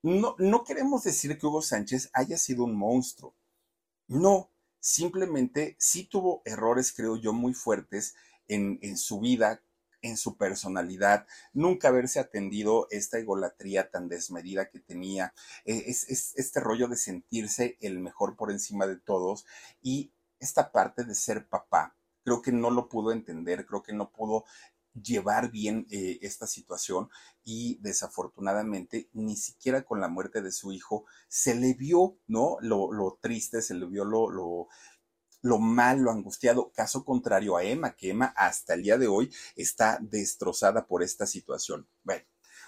S1: no, no queremos decir que Hugo Sánchez haya sido un monstruo. No, simplemente sí tuvo errores, creo yo, muy fuertes en, en su vida, en su personalidad, nunca haberse atendido esta egolatría tan desmedida que tenía, eh, es, es, este rollo de sentirse el mejor por encima de todos y esta parte de ser papá. Creo que no lo pudo entender, creo que no pudo llevar bien eh, esta situación y desafortunadamente ni siquiera con la muerte de su hijo se le vio, ¿no? Lo, lo triste, se le vio lo, lo, lo mal, lo angustiado, caso contrario a Emma, que Emma hasta el día de hoy está destrozada por esta situación. Bueno,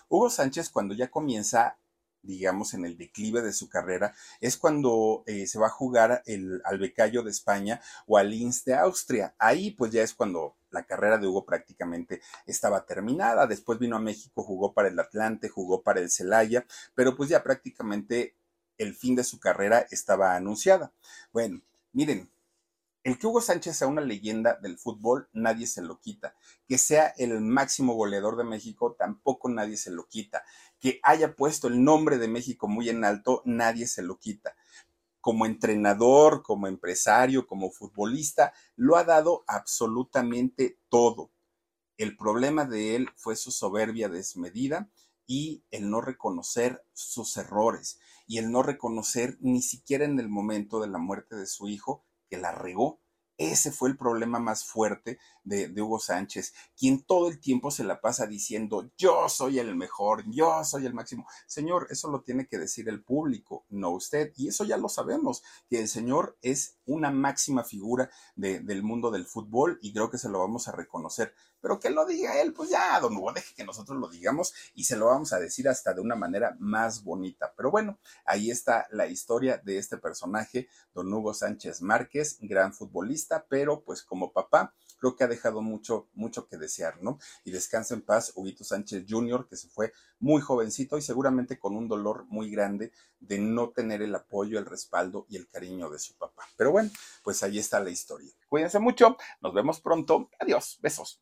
S1: Hugo Sánchez cuando ya comienza digamos, en el declive de su carrera, es cuando eh, se va a jugar el, al Becayo de España o al Linz de Austria. Ahí pues ya es cuando la carrera de Hugo prácticamente estaba terminada. Después vino a México, jugó para el Atlante, jugó para el Celaya, pero pues ya prácticamente el fin de su carrera estaba anunciada. Bueno, miren, el que Hugo Sánchez sea una leyenda del fútbol, nadie se lo quita. Que sea el máximo goleador de México, tampoco nadie se lo quita. Que haya puesto el nombre de México muy en alto, nadie se lo quita. Como entrenador, como empresario, como futbolista, lo ha dado absolutamente todo. El problema de él fue su soberbia desmedida y el no reconocer sus errores y el no reconocer ni siquiera en el momento de la muerte de su hijo que la regó. Ese fue el problema más fuerte de, Hugo Sánchez, quien todo el tiempo se la pasa diciendo yo soy el mejor, yo soy el máximo. Señor, eso lo tiene que decir el público, no usted. Y eso ya lo sabemos, que el señor es una máxima figura del mundo del fútbol y creo que se lo vamos a reconocer pero que lo diga él, pues ya, don Hugo, deje que nosotros lo digamos y se lo vamos a decir hasta de una manera más bonita. Pero bueno, ahí está la historia de este personaje, don Hugo Sánchez Márquez, gran futbolista, pero pues como papá, creo que ha dejado mucho, mucho que desear, ¿no? Y descansa en paz Huguito Sánchez Jr., que se fue muy jovencito y seguramente con un dolor muy grande de no tener el apoyo, el respaldo y el cariño de su papá. Pero bueno, pues ahí está la historia. Cuídense mucho, nos vemos pronto. Adiós, besos.